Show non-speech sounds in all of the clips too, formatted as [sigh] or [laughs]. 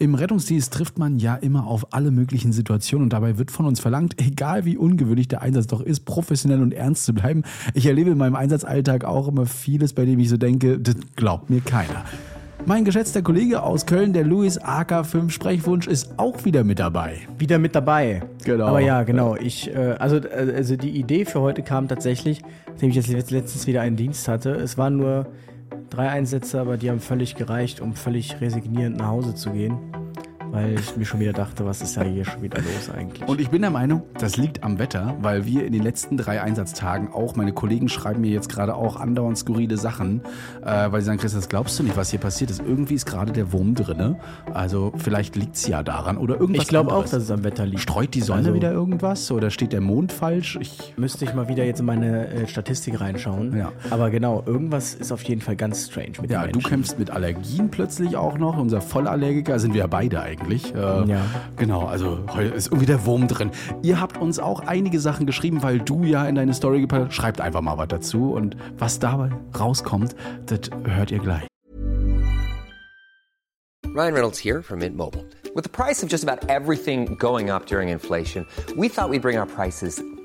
Im Rettungsdienst trifft man ja immer auf alle möglichen Situationen und dabei wird von uns verlangt, egal wie ungewöhnlich der Einsatz doch ist, professionell und ernst zu bleiben. Ich erlebe in meinem Einsatzalltag auch immer vieles, bei dem ich so denke, das glaubt mir keiner. Mein geschätzter Kollege aus Köln, der Louis AK5 Sprechwunsch, ist auch wieder mit dabei. Wieder mit dabei. Genau. Aber ja, genau. Ich, äh, also, äh, also die Idee für heute kam tatsächlich, nachdem ich jetzt letztens wieder einen Dienst hatte. Es waren nur drei Einsätze, aber die haben völlig gereicht, um völlig resignierend nach Hause zu gehen weil ich mir schon wieder dachte, was ist ja hier schon wieder los eigentlich. Und ich bin der Meinung, das liegt am Wetter, weil wir in den letzten drei Einsatztagen auch, meine Kollegen schreiben mir jetzt gerade auch andauernd skurrile Sachen, äh, weil sie sagen, Chris, das glaubst du nicht, was hier passiert ist. Irgendwie ist gerade der Wurm drinne. Also vielleicht liegt es ja daran oder irgendwas Ich glaube auch, dass es am Wetter liegt. Streut die Sonne also, wieder irgendwas oder steht der Mond falsch? Ich müsste ich mal wieder jetzt in meine äh, Statistik reinschauen. Ja. Aber genau, irgendwas ist auf jeden Fall ganz strange mit Ja, du kämpfst mit Allergien plötzlich auch noch. Unser Vollallergiker sind wir ja beide eigentlich eigentlich. Äh, ja. Genau, also heute ist irgendwie der Wurm drin. Ihr habt uns auch einige Sachen geschrieben, weil du ja in deine Story gepackt hast. Schreibt einfach mal was dazu und was dabei rauskommt, das hört ihr gleich. Ryan Reynolds here from Mint Mobile. With the price of just about everything going up during inflation, we thought we'd bring our prices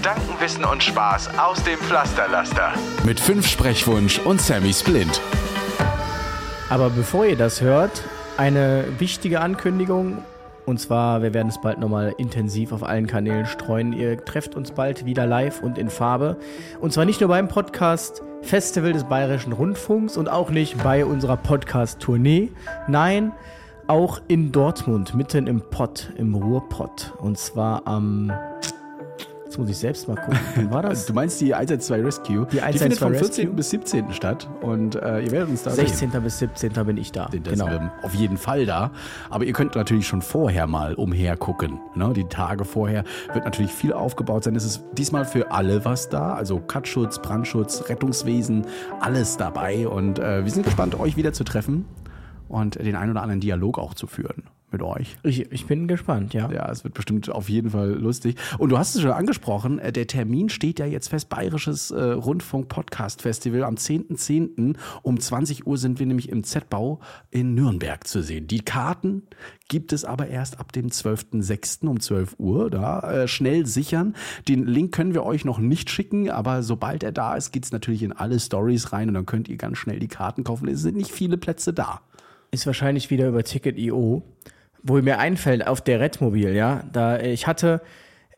Gedanken, Wissen und Spaß aus dem Pflasterlaster. Mit 5 Sprechwunsch und Sammy Splint. Aber bevor ihr das hört, eine wichtige Ankündigung. Und zwar, wir werden es bald nochmal intensiv auf allen Kanälen streuen. Ihr trefft uns bald wieder live und in Farbe. Und zwar nicht nur beim Podcast Festival des Bayerischen Rundfunks und auch nicht bei unserer Podcast-Tournee. Nein, auch in Dortmund, mitten im Pott, im Ruhrpott. Und zwar am Jetzt muss ich selbst mal gucken. Wann war das? [laughs] Du meinst die 112 Rescue? Die 112 die findet vom 14. Rescue? bis 17. statt und äh, ihr werdet uns da 16. Sehen. bis 17. bin ich da. Das genau. auf jeden Fall da. Aber ihr könnt natürlich schon vorher mal umher gucken. Ne? Die Tage vorher wird natürlich viel aufgebaut sein. Es ist diesmal für alle was da. Also Katschutz, Brandschutz, Rettungswesen, alles dabei. Und äh, wir sind gespannt, euch wieder zu treffen und den ein oder anderen Dialog auch zu führen mit euch. Ich, ich bin gespannt, ja. Ja, es wird bestimmt auf jeden Fall lustig. Und du hast es schon angesprochen, äh, der Termin steht ja jetzt fest, Bayerisches äh, Rundfunk-Podcast-Festival am 10.10. .10. um 20 Uhr sind wir nämlich im Z-Bau in Nürnberg zu sehen. Die Karten gibt es aber erst ab dem 12.06. um 12 Uhr. Da äh, schnell sichern. Den Link können wir euch noch nicht schicken, aber sobald er da ist, geht es natürlich in alle Stories rein und dann könnt ihr ganz schnell die Karten kaufen. Es sind nicht viele Plätze da. Ist wahrscheinlich wieder über Ticket.io wo mir einfällt, auf der Redmobil, ja, da ich hatte,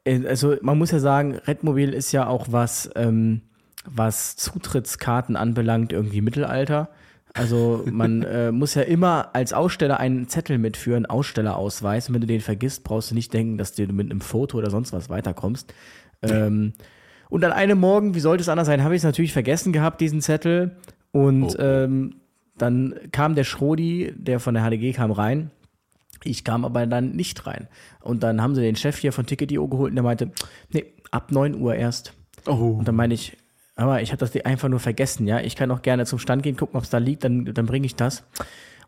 äh, also man muss ja sagen, Redmobil ist ja auch was, ähm, was Zutrittskarten anbelangt, irgendwie Mittelalter. Also man [laughs] äh, muss ja immer als Aussteller einen Zettel mitführen, Ausstellerausweis. Und wenn du den vergisst, brauchst du nicht denken, dass du mit einem Foto oder sonst was weiterkommst. Ähm, und an einem Morgen, wie sollte es anders sein, habe ich es natürlich vergessen gehabt, diesen Zettel. Und oh. ähm, dann kam der Schrodi, der von der HDG kam rein ich kam aber dann nicht rein. Und dann haben sie den Chef hier von Ticket.io geholt und der meinte, nee, ab 9 Uhr erst. Oh. Und dann meine ich, aber ich habe das einfach nur vergessen, ja. Ich kann auch gerne zum Stand gehen, gucken, ob es da liegt, dann, dann bringe ich das.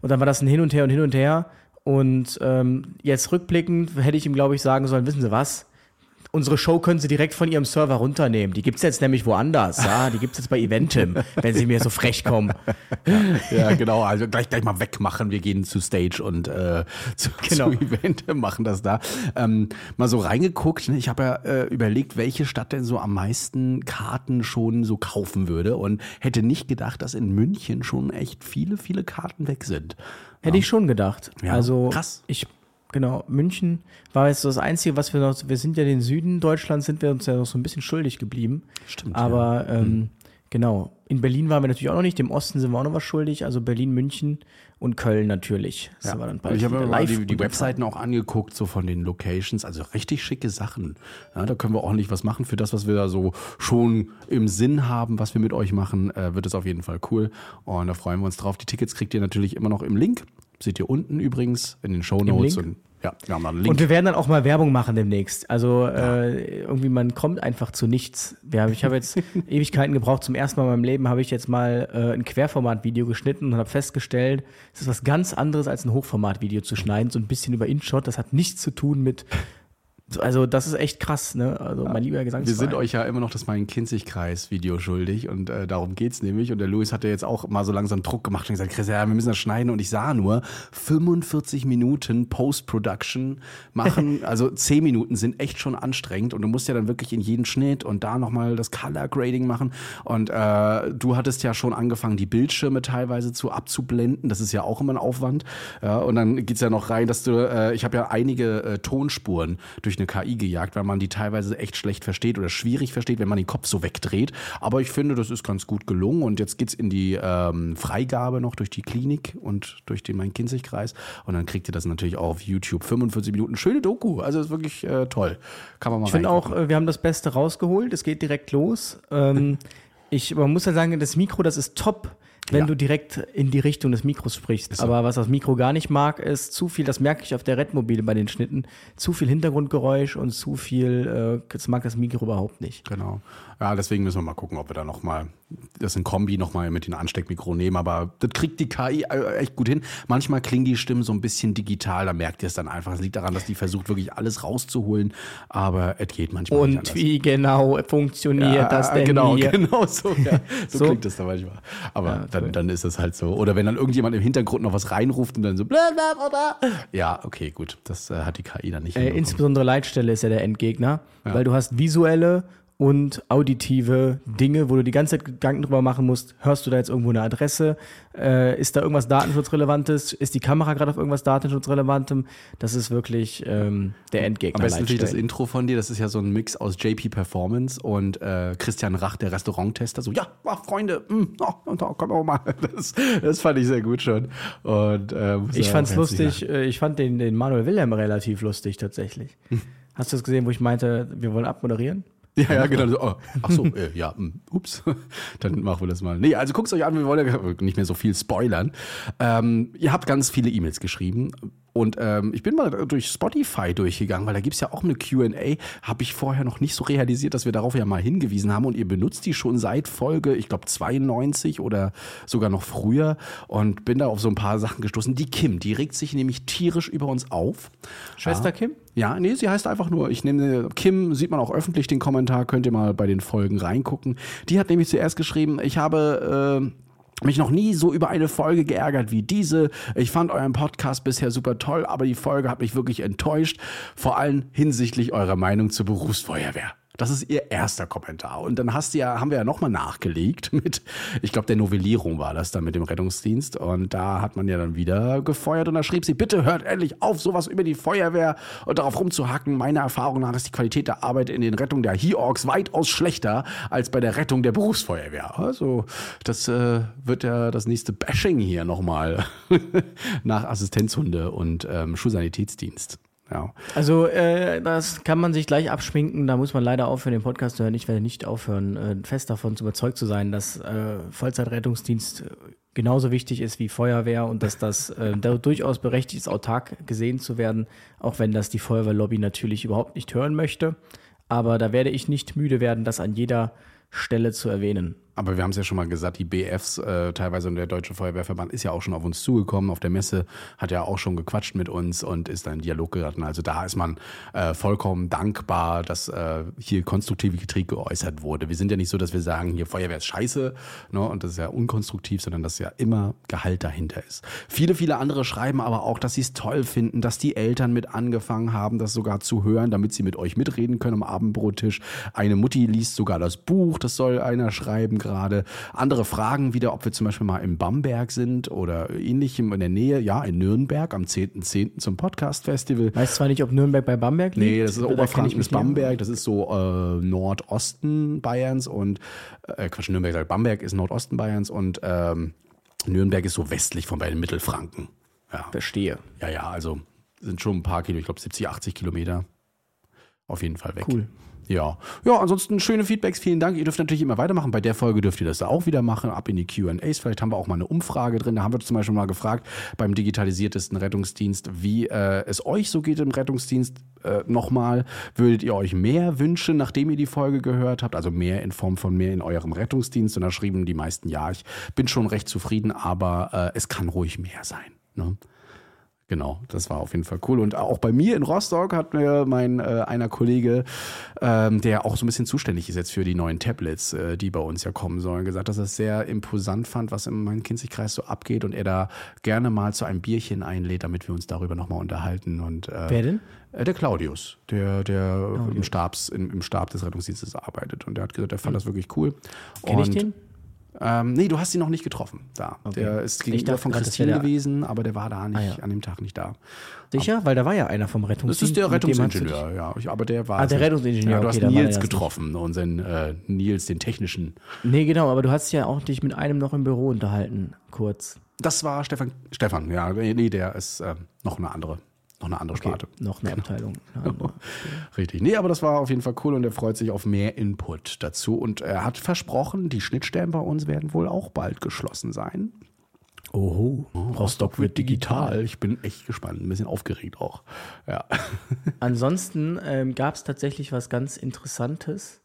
Und dann war das ein Hin und Her und Hin und Her. Und ähm, jetzt rückblickend hätte ich ihm, glaube ich, sagen sollen, wissen Sie was? Unsere Show können Sie direkt von Ihrem Server runternehmen. Die gibt es jetzt nämlich woanders. Ja, die gibt es jetzt bei Eventim, [laughs] wenn Sie mir so frech kommen. Ja, ja, genau. Also gleich, gleich mal wegmachen. Wir gehen zu Stage und äh, [laughs] zu, genau. zu Eventim, machen das da. Ähm, mal so reingeguckt. Ne? Ich habe ja äh, überlegt, welche Stadt denn so am meisten Karten schon so kaufen würde und hätte nicht gedacht, dass in München schon echt viele, viele Karten weg sind. Hätte ja. ich schon gedacht. Ja, also krass. Ich Genau, München war jetzt das Einzige, was wir noch, wir sind ja den Süden Deutschlands, sind wir uns ja noch so ein bisschen schuldig geblieben. Stimmt. Aber ja. ähm, mhm. genau, in Berlin waren wir natürlich auch noch nicht, im Osten sind wir auch noch was schuldig, also Berlin, München und Köln natürlich. Das ja. war dann bald ich habe mir mal die, die Webseiten auch angeguckt, so von den Locations, also richtig schicke Sachen. Ja, da können wir ordentlich was machen für das, was wir da so schon im Sinn haben, was wir mit euch machen, äh, wird es auf jeden Fall cool. Und da freuen wir uns drauf. Die Tickets kriegt ihr natürlich immer noch im Link Seht ihr unten übrigens in den Show Notes. Und Ja, wir haben einen Link. Und wir werden dann auch mal Werbung machen demnächst. Also äh, irgendwie, man kommt einfach zu nichts. Ja, ich habe jetzt [laughs] Ewigkeiten gebraucht. Zum ersten Mal in meinem Leben habe ich jetzt mal äh, ein Querformat-Video geschnitten und habe festgestellt, es ist was ganz anderes als ein Hochformat-Video zu schneiden. So ein bisschen über InShot. Das hat nichts zu tun mit also das ist echt krass, ne? Also mein lieber Gesangsverein. Wir sind euch ja immer noch das Main-Kinzig-Kreis-Video schuldig und äh, darum geht's nämlich. Und der Louis hat ja jetzt auch mal so langsam Druck gemacht und gesagt, Chris, ja, wir müssen das schneiden. Und ich sah nur 45 Minuten Post-Production machen. [laughs] also 10 Minuten sind echt schon anstrengend und du musst ja dann wirklich in jeden Schnitt und da nochmal das Color-Grading machen. Und äh, du hattest ja schon angefangen, die Bildschirme teilweise zu abzublenden. Das ist ja auch immer ein Aufwand. Ja, und dann geht's ja noch rein, dass du, äh, ich habe ja einige äh, Tonspuren durch eine KI gejagt, weil man die teilweise echt schlecht versteht oder schwierig versteht, wenn man den Kopf so wegdreht. Aber ich finde, das ist ganz gut gelungen und jetzt geht's in die ähm, Freigabe noch durch die Klinik und durch den Main-Kinzig-Kreis und dann kriegt ihr das natürlich auch auf YouTube. 45 Minuten, schöne Doku, also ist wirklich äh, toll. Kann man mal Ich finde auch, äh, wir haben das Beste rausgeholt, es geht direkt los. Ähm, [laughs] ich, man muss ja sagen, das Mikro, das ist top wenn ja. du direkt in die Richtung des Mikros sprichst. So. Aber was das Mikro gar nicht mag, ist zu viel, das merke ich auf der Redmobile bei den Schnitten, zu viel Hintergrundgeräusch und zu viel, äh, das mag das Mikro überhaupt nicht. Genau. Ja, deswegen müssen wir mal gucken, ob wir da nochmal das in Kombi nochmal mit den Ansteckmikro nehmen. Aber das kriegt die KI äh, echt gut hin. Manchmal klingen die Stimmen so ein bisschen digital, da merkt ihr es dann einfach. Es liegt daran, dass die versucht, wirklich alles rauszuholen. Aber es geht manchmal Und nicht wie genau funktioniert ja, das denn genau, hier? [laughs] Genau, so, ja. so, so, klingt das da manchmal. Aber ja, dann, dann ist es halt so. Oder wenn dann irgendjemand im Hintergrund noch was reinruft und dann so bla bla bla. Ja, okay, gut. Das äh, hat die KI dann nicht. Äh, insbesondere Leitstelle ist ja der Endgegner, weil du hast visuelle und auditive Dinge, wo du die ganze Zeit Gedanken drüber machen musst, hörst du da jetzt irgendwo eine Adresse, äh, ist da irgendwas Datenschutzrelevantes, ist die Kamera gerade auf irgendwas Datenschutzrelevantem, das ist wirklich ähm, der Endgegner. Am besten natürlich das Intro von dir, das ist ja so ein Mix aus JP Performance und äh, Christian Rach, der Restauranttester, so, ja, ach, Freunde, mh, hm, oh, da kommen wir mal. [laughs] Das, das fand ich sehr gut schon. Und, äh, ich fand's lustig, äh, ich fand den, den Manuel Wilhelm relativ lustig tatsächlich. Hast du es gesehen, wo ich meinte, wir wollen abmoderieren? [laughs] Ja, ja, genau. So, oh, ach so, äh, ja, mh, hm, ups. [laughs] Dann machen wir das mal. Nee, also guckt euch an, wir wollen ja nicht mehr so viel spoilern. Ähm, ihr habt ganz viele E-Mails geschrieben. Und ähm, ich bin mal durch Spotify durchgegangen, weil da gibt's ja auch eine QA. Habe ich vorher noch nicht so realisiert, dass wir darauf ja mal hingewiesen haben. Und ihr benutzt die schon seit Folge, ich glaube, 92 oder sogar noch früher. Und bin da auf so ein paar Sachen gestoßen. Die Kim, die regt sich nämlich tierisch über uns auf. Schwester ja. Kim? Ja, nee, sie heißt einfach nur, ich nehme Kim, sieht man auch öffentlich den Kommentar, könnt ihr mal bei den Folgen reingucken. Die hat nämlich zuerst geschrieben, ich habe äh, mich noch nie so über eine Folge geärgert wie diese. Ich fand euren Podcast bisher super toll, aber die Folge hat mich wirklich enttäuscht, vor allem hinsichtlich eurer Meinung zur Berufsfeuerwehr. Das ist ihr erster Kommentar. Und dann hast du ja, haben wir ja nochmal nachgelegt mit, ich glaube, der Novellierung war das dann mit dem Rettungsdienst. Und da hat man ja dann wieder gefeuert und da schrieb sie, bitte hört endlich auf, sowas über die Feuerwehr und darauf rumzuhacken. Meiner Erfahrung nach ist die Qualität der Arbeit in den Rettungen der He-Orgs weitaus schlechter als bei der Rettung der Berufsfeuerwehr. Also, das äh, wird ja das nächste Bashing hier nochmal [laughs] nach Assistenzhunde und ähm, Schulsanitätsdienst. Ja. Also äh, das kann man sich gleich abschminken. Da muss man leider aufhören, den Podcast zu hören. Ich werde nicht aufhören, äh, fest davon zu überzeugt zu sein, dass äh, Vollzeitrettungsdienst äh, genauso wichtig ist wie Feuerwehr und dass das äh, durchaus berechtigt ist, autark gesehen zu werden, auch wenn das die Feuerwehrlobby natürlich überhaupt nicht hören möchte. Aber da werde ich nicht müde werden, das an jeder Stelle zu erwähnen. Aber wir haben es ja schon mal gesagt, die BFs, äh, teilweise und der Deutsche Feuerwehrverband ist ja auch schon auf uns zugekommen. Auf der Messe hat ja auch schon gequatscht mit uns und ist da in Dialog geraten. Also da ist man äh, vollkommen dankbar, dass äh, hier konstruktive Kritik geäußert wurde. Wir sind ja nicht so, dass wir sagen, hier Feuerwehr ist scheiße ne, und das ist ja unkonstruktiv, sondern dass ja immer Gehalt dahinter ist. Viele, viele andere schreiben aber auch, dass sie es toll finden, dass die Eltern mit angefangen haben, das sogar zu hören, damit sie mit euch mitreden können am Abendbrottisch. Eine Mutti liest sogar das Buch, das soll einer schreiben gerade. Andere fragen wieder, ob wir zum Beispiel mal im Bamberg sind oder ähnlichem in der Nähe. Ja, in Nürnberg am 10.10. .10. zum Podcast-Festival. Weißt zwar nicht, ob Nürnberg bei Bamberg liegt? Nee, das ist Oberfranken bis Bamberg. Das ist so äh, Nordosten Bayerns und äh, Quatsch, Nürnberg sagt Bamberg ist Nordosten Bayerns und ähm, Nürnberg ist so westlich von den Mittelfranken. Ja. Verstehe. Ja, ja, also sind schon ein paar Kilo, ich glaube 70, 80 Kilometer. Auf jeden Fall weg. Cool. Ja. Ja, ansonsten schöne Feedbacks, vielen Dank. Ihr dürft natürlich immer weitermachen. Bei der Folge dürft ihr das auch wieder machen, ab in die QAs. Vielleicht haben wir auch mal eine Umfrage drin. Da haben wir zum Beispiel mal gefragt beim digitalisiertesten Rettungsdienst, wie äh, es euch so geht im Rettungsdienst. Äh, Nochmal, würdet ihr euch mehr wünschen, nachdem ihr die Folge gehört habt? Also mehr in Form von mehr in eurem Rettungsdienst? Und da schrieben die meisten, ja, ich bin schon recht zufrieden, aber äh, es kann ruhig mehr sein. Ne? Genau, das war auf jeden Fall cool. Und auch bei mir in Rostock hat mir mein äh, einer Kollege, ähm, der auch so ein bisschen zuständig ist jetzt für die neuen Tablets, äh, die bei uns ja kommen sollen, gesagt, dass er es sehr imposant fand, was im Main-Kinzig-Kreis so abgeht und er da gerne mal zu einem Bierchen einlädt, damit wir uns darüber nochmal unterhalten. Und, äh, Wer denn? Äh, der Claudius, der, der im, Stabs, im, im Stab des Rettungsdienstes arbeitet. Und der hat gesagt, er fand das wirklich cool. Kenn ich den? Ähm, nee, du hast ihn noch nicht getroffen. Da. Okay. Der ist gegenüber von das Christine der- gewesen, aber der war da nicht, Ah, ja. an dem Tag nicht da. Sicher? Weil da war ja einer vom Das Rettungsdienst. ist der Rettungsingenieur, ja. Ich, aber der war. Ah, der Rettungsingenieur, Ja, du okay, hast Nils das getroffen, unseren äh, Nils, den technischen. Nee, genau, aber du hast ja auch dich mit einem noch im Büro unterhalten, kurz. Das war Stefan. Stefan, ja. Nee, der ist äh, noch eine andere. Noch eine andere Sparte. Noch eine Abteilung. [laughs] Eine andere. Richtig. Nee, aber das war auf jeden Fall cool und er freut sich auf mehr Input dazu. Und er hat versprochen, die Schnittstellen bei uns werden wohl auch bald geschlossen sein. Oho. Rostock wird digital. Ich bin echt gespannt, ein bisschen aufgeregt auch. Ja. [laughs] Ansonsten ähm, gab es tatsächlich was ganz Interessantes.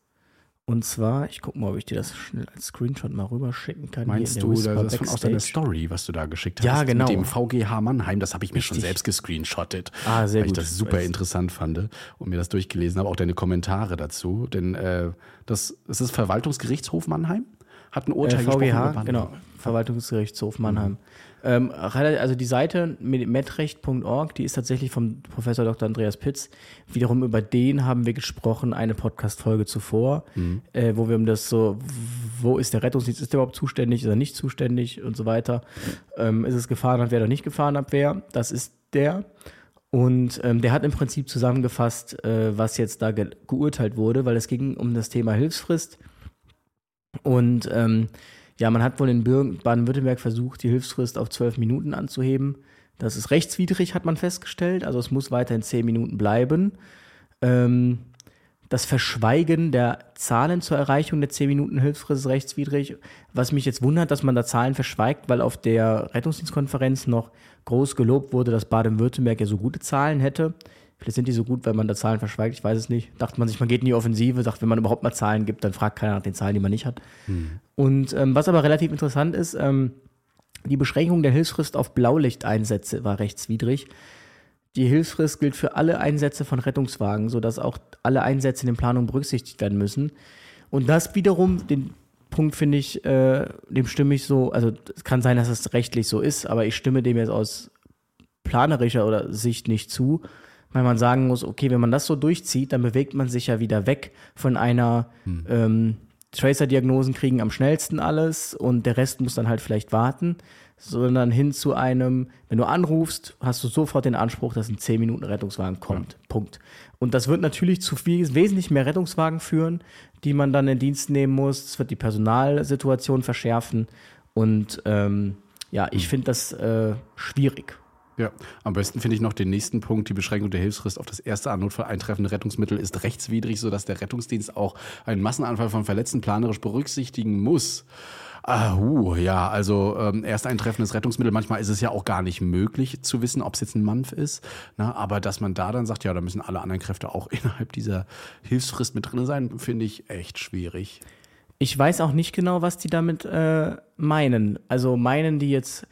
Und zwar, ich gucke mal, ob ich dir das schnell als Screenshot mal rüberschicken kann. Meinst du, das ist von aus deiner. Story, was du da geschickt hast? Ja, genau. Mit dem VGH Mannheim, das habe ich mir schon Richtig. selbst gescreenshottet. Ah, sehr weil ich gut. das super interessant fand und mir das durchgelesen habe, auch deine Kommentare dazu. Denn äh, das, das ist Verwaltungsgerichtshof Mannheim, hat ein Äh, Urteil gesprochen. VGH, über Mannheim. genau, Verwaltungsgerichtshof Mannheim. Ähm, relativ- also die Seite mit metrecht.org, die ist tatsächlich vom Professor Dr. Andreas Pitz. Wiederum über den haben wir gesprochen, eine Podcast-Folge zuvor, äh, wo wir um das so, wo ist der Rettungsdienst, ist der überhaupt zuständig, ist er nicht zuständig und so weiter. Ähm, ist es Gefahrenabwehr oder nicht Gefahrenabwehr? Das ist der. Und ähm, der hat im Prinzip zusammengefasst, äh, was jetzt da ge geurteilt wurde, weil es ging um das Thema Hilfsfrist. Und ähm, ja, man hat wohl in Baden-Württemberg versucht, die Hilfsfrist auf zwölf Minuten anzuheben. Das ist rechtswidrig, hat man festgestellt. Also es muss weiterhin zehn Minuten bleiben. Ähm, das Verschweigen der Zahlen zur Erreichung der 10 Minuten Hilfsfrist ist rechtswidrig. Was mich jetzt wundert, dass man da Zahlen verschweigt, weil auf der Rettungsdienstkonferenz noch groß gelobt wurde, dass Baden-Württemberg ja so gute Zahlen hätte. Vielleicht sind die so gut, weil man da Zahlen verschweigt, ich weiß es nicht. Dachte man sich, man geht in die Offensive, sagt, wenn man überhaupt mal Zahlen gibt, dann fragt keiner nach den Zahlen, die man nicht hat. Und ähm, was aber relativ interessant ist, ähm, die Beschränkung der Hilfsfrist auf Blaulichteinsätze war rechtswidrig. Die Hilfsfrist gilt für alle Einsätze von Rettungswagen, sodass auch alle Einsätze in den Planungen berücksichtigt werden müssen. Und das wiederum, den Punkt finde ich, äh, dem stimme ich so, also es kann sein, dass es rechtlich so ist, aber ich stimme dem jetzt aus planerischer oder Sicht nicht zu, weil man sagen muss, okay, wenn man das so durchzieht, dann bewegt man sich ja wieder weg von einer ähm, Tracer-Diagnosen kriegen am schnellsten alles und der Rest muss dann halt vielleicht warten, sondern hin zu einem, wenn du anrufst, hast du sofort den Anspruch, dass ein 10 Minuten Rettungswagen kommt. Punkt. Und das wird natürlich zu viel, wesentlich mehr Rettungswagen führen, die man dann in Dienst nehmen muss. Es wird die Personalsituation verschärfen und ähm, ja, ich finde das äh, schwierig. Ja, am besten finde ich noch den nächsten Punkt. Die Beschränkung der Hilfsfrist auf das erste an Notfall eintreffende Rettungsmittel ist rechtswidrig, sodass der Rettungsdienst auch einen Massenanfall von Verletzten planerisch berücksichtigen muss. Ah, uh, ja, also ähm, erst eintreffendes Rettungsmittel, manchmal ist es ja auch gar nicht möglich zu wissen, ob es jetzt ein Mampf ist. Na, aber dass man da dann sagt, ja, da müssen alle anderen Kräfte auch [laughs] innerhalb dieser Hilfsfrist mit drin sein, finde ich echt schwierig. Ich weiß auch nicht genau, was die damit äh, meinen. Also meinen die jetzt,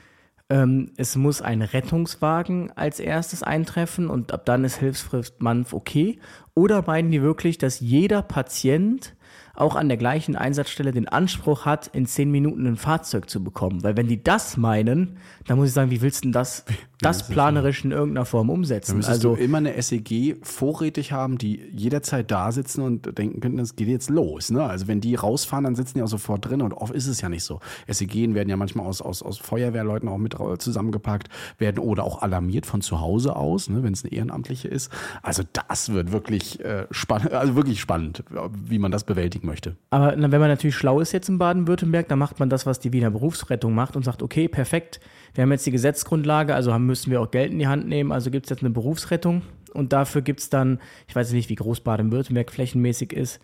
ähm, es muss ein Rettungswagen als erstes eintreffen und ab dann ist Hilfsfrist Manf okay? Oder meinen die wirklich, dass jeder Patient auch an der gleichen Einsatzstelle den Anspruch hat, in zehn Minuten ein Fahrzeug zu bekommen? Weil wenn die das meinen, dann muss ich sagen, wie willst du denn das, das planerisch in irgendeiner Form umsetzen? müsstest Also du immer eine SEG vorrätig haben, die jederzeit da sitzen und denken könnten, es geht jetzt los. Ne? Also wenn die rausfahren, dann sitzen die auch sofort drin und oft ist es ja nicht so. SEG werden ja manchmal aus, aus, aus Feuerwehrleuten auch mit zusammengepackt, werden oder auch alarmiert von zu Hause aus, ne, wenn es eine Ehrenamtliche ist. Also das wird wirklich äh, spannend, also wirklich spannend, wie man das bewältigen möchte. Aber na, wenn man natürlich schlau ist jetzt in Baden-Württemberg, dann macht man das, was die Wiener Berufsrettung macht und sagt, okay, perfekt, wir haben jetzt die Gesetzesgrundlage, also haben, müssen wir auch Geld in die Hand nehmen, also gibt es jetzt eine Berufsrettung. Und dafür gibt es dann, ich weiß nicht, wie groß Baden-Württemberg flächenmäßig ist,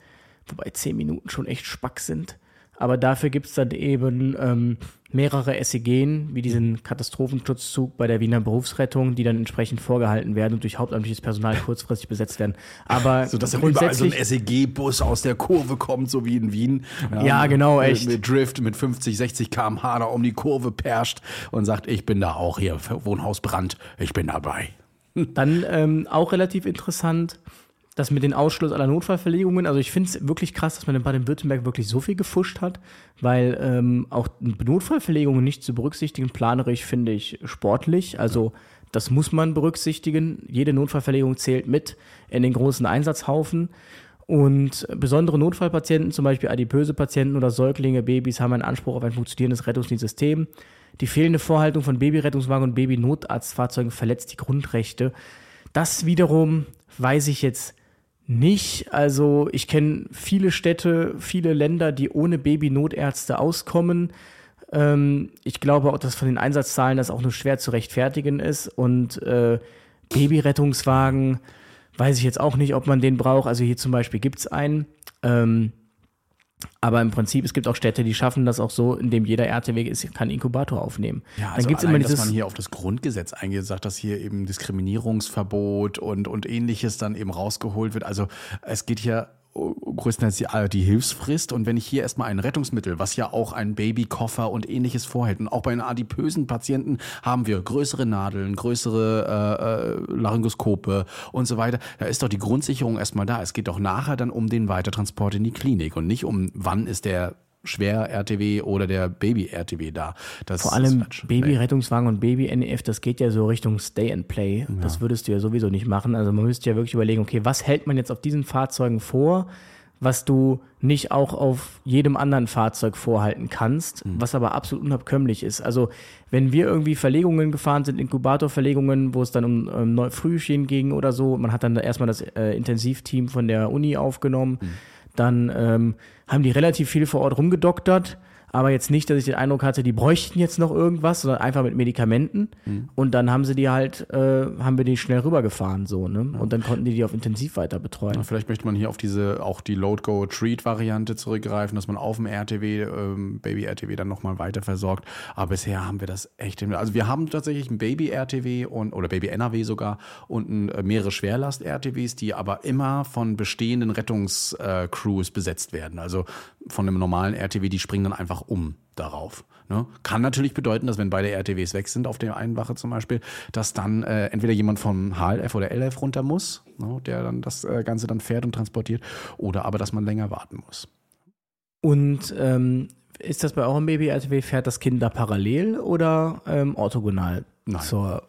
wobei zehn Minuten schon echt spack sind. Aber dafür gibt es dann eben ähm, mehrere SEGen, wie diesen Katastrophenschutzzug bei der Wiener Berufsrettung, die dann entsprechend vorgehalten werden und durch hauptamtliches Personal kurzfristig besetzt werden. Aber [laughs] so dass dann überall so ein SEG-Bus aus der Kurve kommt, so wie in Wien. Ja, ja genau, echt. Mit, mit, Drift mit 50, 60 km/h da um die Kurve perscht und sagt, ich bin da auch hier, Wohnhausbrand, ich bin dabei. Dann ähm, auch relativ interessant, das mit den Ausschluss aller Notfallverlegungen, also ich finde es wirklich krass, dass man in Baden-Württemberg wirklich so viel gefuscht hat, weil ähm, auch Notfallverlegungen nicht zu berücksichtigen, planerisch finde ich sportlich. Also das muss man berücksichtigen. Jede Notfallverlegung zählt mit in den großen Einsatzhaufen. Und besondere Notfallpatienten, zum Beispiel adipöse Patienten oder Säuglinge, Babys, haben einen Anspruch auf ein funktionierendes Rettungsdienstsystem. Die fehlende Vorhaltung von Babyrettungswagen und Babynotarztfahrzeugen verletzt die Grundrechte. Das wiederum weiß ich jetzt nicht. Also ich kenne viele Städte, viele Länder, die ohne Babynotärzte auskommen. Ähm, ich glaube auch, dass von den Einsatzzahlen das auch nur schwer zu rechtfertigen ist. Und äh, Babyrettungswagen weiß ich jetzt auch nicht, ob man den braucht. Also hier zum Beispiel gibt es einen. Ähm, aber im Prinzip, es gibt auch Städte, die schaffen das auch so, indem jeder RTW ist, kann Inkubator aufnehmen. Ja, also Dann gibt's allein, immer dieses, dass man hier auf das Grundgesetz eingeht, sagt, dass hier eben Diskriminierungsverbot und, und ähnliches dann eben rausgeholt wird. Also es geht hier größtenteils die, äh, die Hilfsfrist. Und wenn ich hier erstmal ein Rettungsmittel, was ja auch ein Babykoffer und ähnliches vorhält, und auch bei den adipösen Patienten haben wir größere Nadeln, größere äh, äh, Laryngoskope und so weiter, da ist doch die Grundsicherung erstmal da. Es geht doch nachher dann um den Weitertransport in die Klinik und nicht um, wann ist der Schwer-RTW oder der Baby-RTW da. Das Vor allem Baby-Rettungswagen und Baby-NEF, das geht ja so Richtung Stay and Play. Ja. Das würdest du ja sowieso nicht machen. Also man müsste ja wirklich überlegen, okay, was hält man jetzt auf diesen Fahrzeugen vor, was du nicht auch auf jedem anderen Fahrzeug vorhalten kannst, mhm. was aber absolut unabkömmlich ist. Also wenn wir irgendwie Verlegungen gefahren sind, Inkubatorverlegungen, wo es dann um ähm, Frühchen ging oder so, man hat dann erstmal das äh, Intensivteam von der Uni aufgenommen, mhm. Dann ähm, haben die relativ viel vor Ort rumgedoktert aber jetzt nicht, dass ich den Eindruck hatte, die bräuchten jetzt noch irgendwas, sondern einfach mit Medikamenten. Mhm. Und dann haben sie die halt, äh, haben wir die schnell rübergefahren, so, ne? Ja. Und dann konnten die die auf intensiv weiter betreuen. Ja, vielleicht möchte man hier auf diese, auch die Load-Go-Treat-Variante zurückgreifen, dass man auf dem RTW, ähm, Baby-RTW dann nochmal weiter versorgt. Aber bisher haben wir das echt, also wir haben tatsächlich ein Baby-RTW und, oder Baby-NRW sogar und ein, äh, mehrere Schwerlast-RTWs, die aber immer von bestehenden Rettungscrews äh, besetzt werden. Also von einem normalen RTW, die springen dann einfach um darauf. Ne? Kann natürlich bedeuten, dass wenn beide RTWs weg sind, auf der einen Wache zum Beispiel, dass dann äh, entweder jemand vom HLF oder LF runter muss, ne? der dann das äh, Ganze dann fährt und transportiert, oder aber, dass man länger warten muss. Und ähm, ist das bei eurem Baby-RTW, fährt das Kind da parallel oder ähm, orthogonal zur,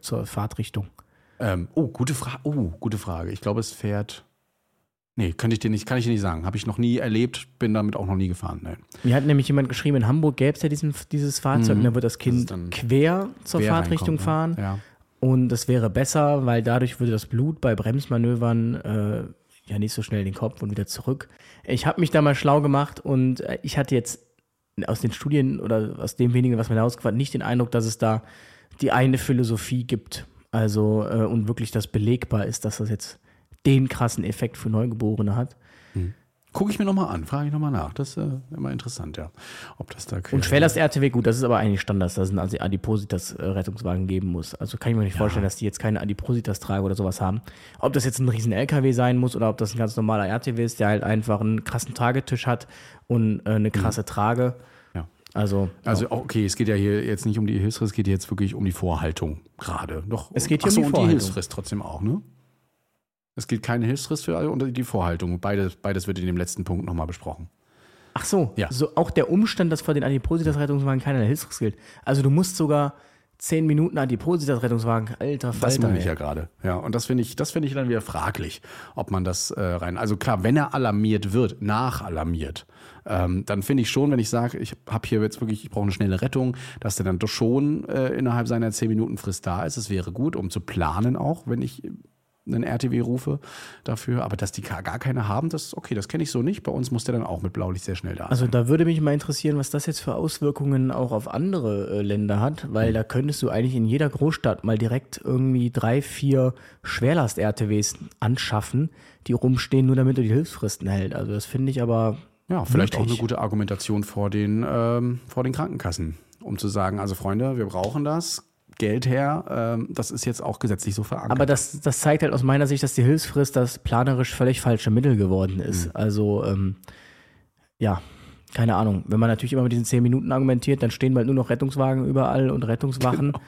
zur Fahrtrichtung? Ähm, oh, gute Frage. Oh, gute Frage. Ich glaube, es fährt Nee, kann ich dir nicht, kann ich dir nicht sagen. Habe ich noch nie erlebt, bin damit auch noch nie gefahren. Nee. Mir hat nämlich jemand geschrieben, in Hamburg gäbe es ja diesen, dieses Fahrzeug, mhm. da wird das Kind das quer zur quer Fahrtrichtung fahren. Ja. Und das wäre besser, weil dadurch würde das Blut bei Bremsmanövern äh, ja nicht so schnell in den Kopf und wieder zurück. Ich habe mich da mal schlau gemacht und äh, ich hatte jetzt aus den Studien oder aus dem wenigen, was man herausgefunden nicht den Eindruck, dass es da die eine Philosophie gibt. Also äh, und wirklich das belegbar ist, dass das jetzt den krassen Effekt für Neugeborene hat. Hm. Gucke ich mir nochmal an, frage ich nochmal nach. Das ist äh, immer interessant, ja. Ob das da Und Schwellast RTW, gut, das ist aber eigentlich Standard, dass es einen Adipositas-Rettungswagen geben muss. Also kann ich mir nicht ja. vorstellen, dass die jetzt keine Adipositas tragen oder sowas haben. Ob das jetzt ein riesen LKW sein muss oder ob das ein ganz normaler RTW ist, der halt einfach einen krassen Tragetisch hat und äh, eine krasse mhm. Trage. Also, also okay, es geht ja hier jetzt nicht um die Hilfsfrist, es geht jetzt wirklich um die Vorhaltung gerade. Doch, es geht hier um die, Vorhaltung. die Hilfsfrist trotzdem auch, ne? Es gilt keine Hilfsfrist für alle und die Vorhaltung. Beides, beides wird in dem letzten Punkt nochmal besprochen. Ach so, ja. so auch der Umstand, dass vor den Adipositas-Rettungswagen keiner Hilfsfrist gilt. Also du musst sogar zehn Minuten Adipositas-Rettungswagen, alter Falter. Das meine ich ja gerade. Ja, und das finde ich, das finde ich dann wieder fraglich, ob man das äh, rein. Also klar, wenn er alarmiert wird, nachalarmiert, ähm, dann finde ich schon, wenn ich sage, ich habe hier jetzt wirklich, ich brauche eine schnelle Rettung, dass der dann doch schon äh, innerhalb seiner zehn Minuten Frist da ist. Es wäre gut, um zu planen auch, wenn ich einen RTW rufe dafür. Aber dass die gar keine haben, das okay, das kenne ich so nicht. Bei uns muss der dann auch mit Blaulicht sehr schnell da Also da würde mich mal interessieren, was das jetzt für Auswirkungen auch auf andere äh, Länder hat, weil da könntest du eigentlich in jeder Großstadt mal direkt irgendwie drei, vier Schwerlast-RTWs anschaffen, die rumstehen, nur damit du die Hilfsfristen hält. Also das finde ich aber Ja, vielleicht auch eine gute Argumentation vor den, ähm, vor den Krankenkassen, um zu sagen, also Freunde, wir brauchen das, Geld her, ähm, das ist jetzt auch gesetzlich so verankert. Aber das, das zeigt halt aus meiner Sicht, dass die Hilfsfrist das planerisch völlig falsche Mittel geworden ist. Mhm. Also, ähm, ja, keine Ahnung. Wenn man natürlich immer mit diesen zehn Minuten argumentiert, dann stehen bald nur noch Rettungswagen überall und Rettungswachen Genau.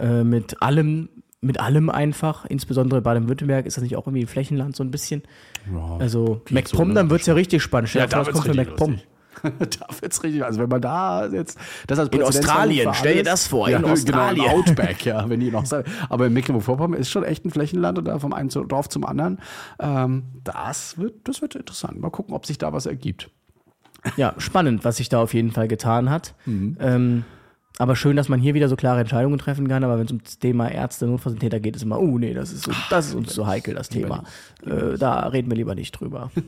[laughs] äh, mit allem, mit allem einfach. Insbesondere Baden-Württemberg ist das nicht auch irgendwie ein Flächenland so ein bisschen. Ja, also, MacPom, so, dann ne? wird es ja richtig spannend. Stell dir vor, wird's kommt richtig MacPom. [laughs] da wird's richtig, also wenn man da jetzt, das als In Australien, stell dir das vor, ja, [laughs] in Genau, Australien. im Outback, ja, wenn die noch. Aber in Mecklenburg-Vorpommern ist schon echt ein Flächenland und da vom einen Dorf zum anderen. Ähm, das wird, das wird interessant. Mal gucken, ob sich da was ergibt. Ja, spannend, was sich da auf jeden Fall getan hat. Mhm. Ähm, aber schön, dass man hier wieder so klare Entscheidungen treffen kann. Aber wenn es um das Thema Ärzte, Notfallsanitäter geht, ist immer, oh nee, das ist, das ist uns so heikel, das Thema. Äh, da reden wir lieber nicht drüber. [laughs]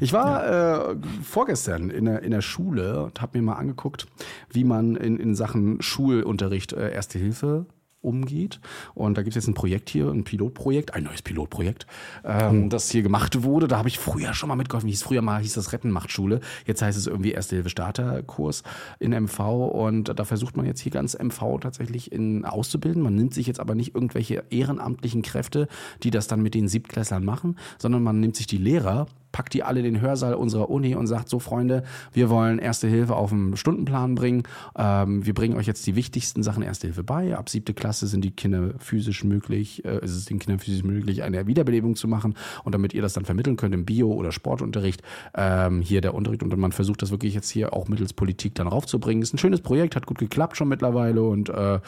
Ich war äh, vorgestern in der, in der Schule und habe mir mal angeguckt, wie man in, in Sachen Schulunterricht äh, Erste Hilfe umgeht. Und da gibt es jetzt ein Projekt hier, ein Pilotprojekt, ein neues Pilotprojekt, ähm, das hier gemacht wurde. Da habe ich früher schon mal mitgeholfen. Hieß früher mal hieß das Retten macht Schule. Jetzt heißt es irgendwie Erste Hilfe Starterkurs in MV. Und da versucht man jetzt hier ganz MV tatsächlich in, auszubilden. Man nimmt sich jetzt aber nicht irgendwelche ehrenamtlichen Kräfte, die das dann mit den Siebtklässlern machen, sondern man nimmt sich die Lehrer, packt die alle den Hörsaal unserer Uni und sagt, so Freunde, wir wollen Erste Hilfe auf den Stundenplan bringen. Ähm, wir bringen euch jetzt die wichtigsten Sachen Erste Hilfe bei. Ab siebte Klasse sind die Kinder physisch möglich, äh, ist es den Kindern physisch möglich, eine Wiederbelebung zu machen. Und damit ihr das dann vermitteln könnt im Bio- oder Sportunterricht, ähm, hier der Unterricht. Und man versucht das wirklich jetzt hier auch mittels Politik dann raufzubringen. Ist ein schönes Projekt, hat gut geklappt schon mittlerweile. Und äh,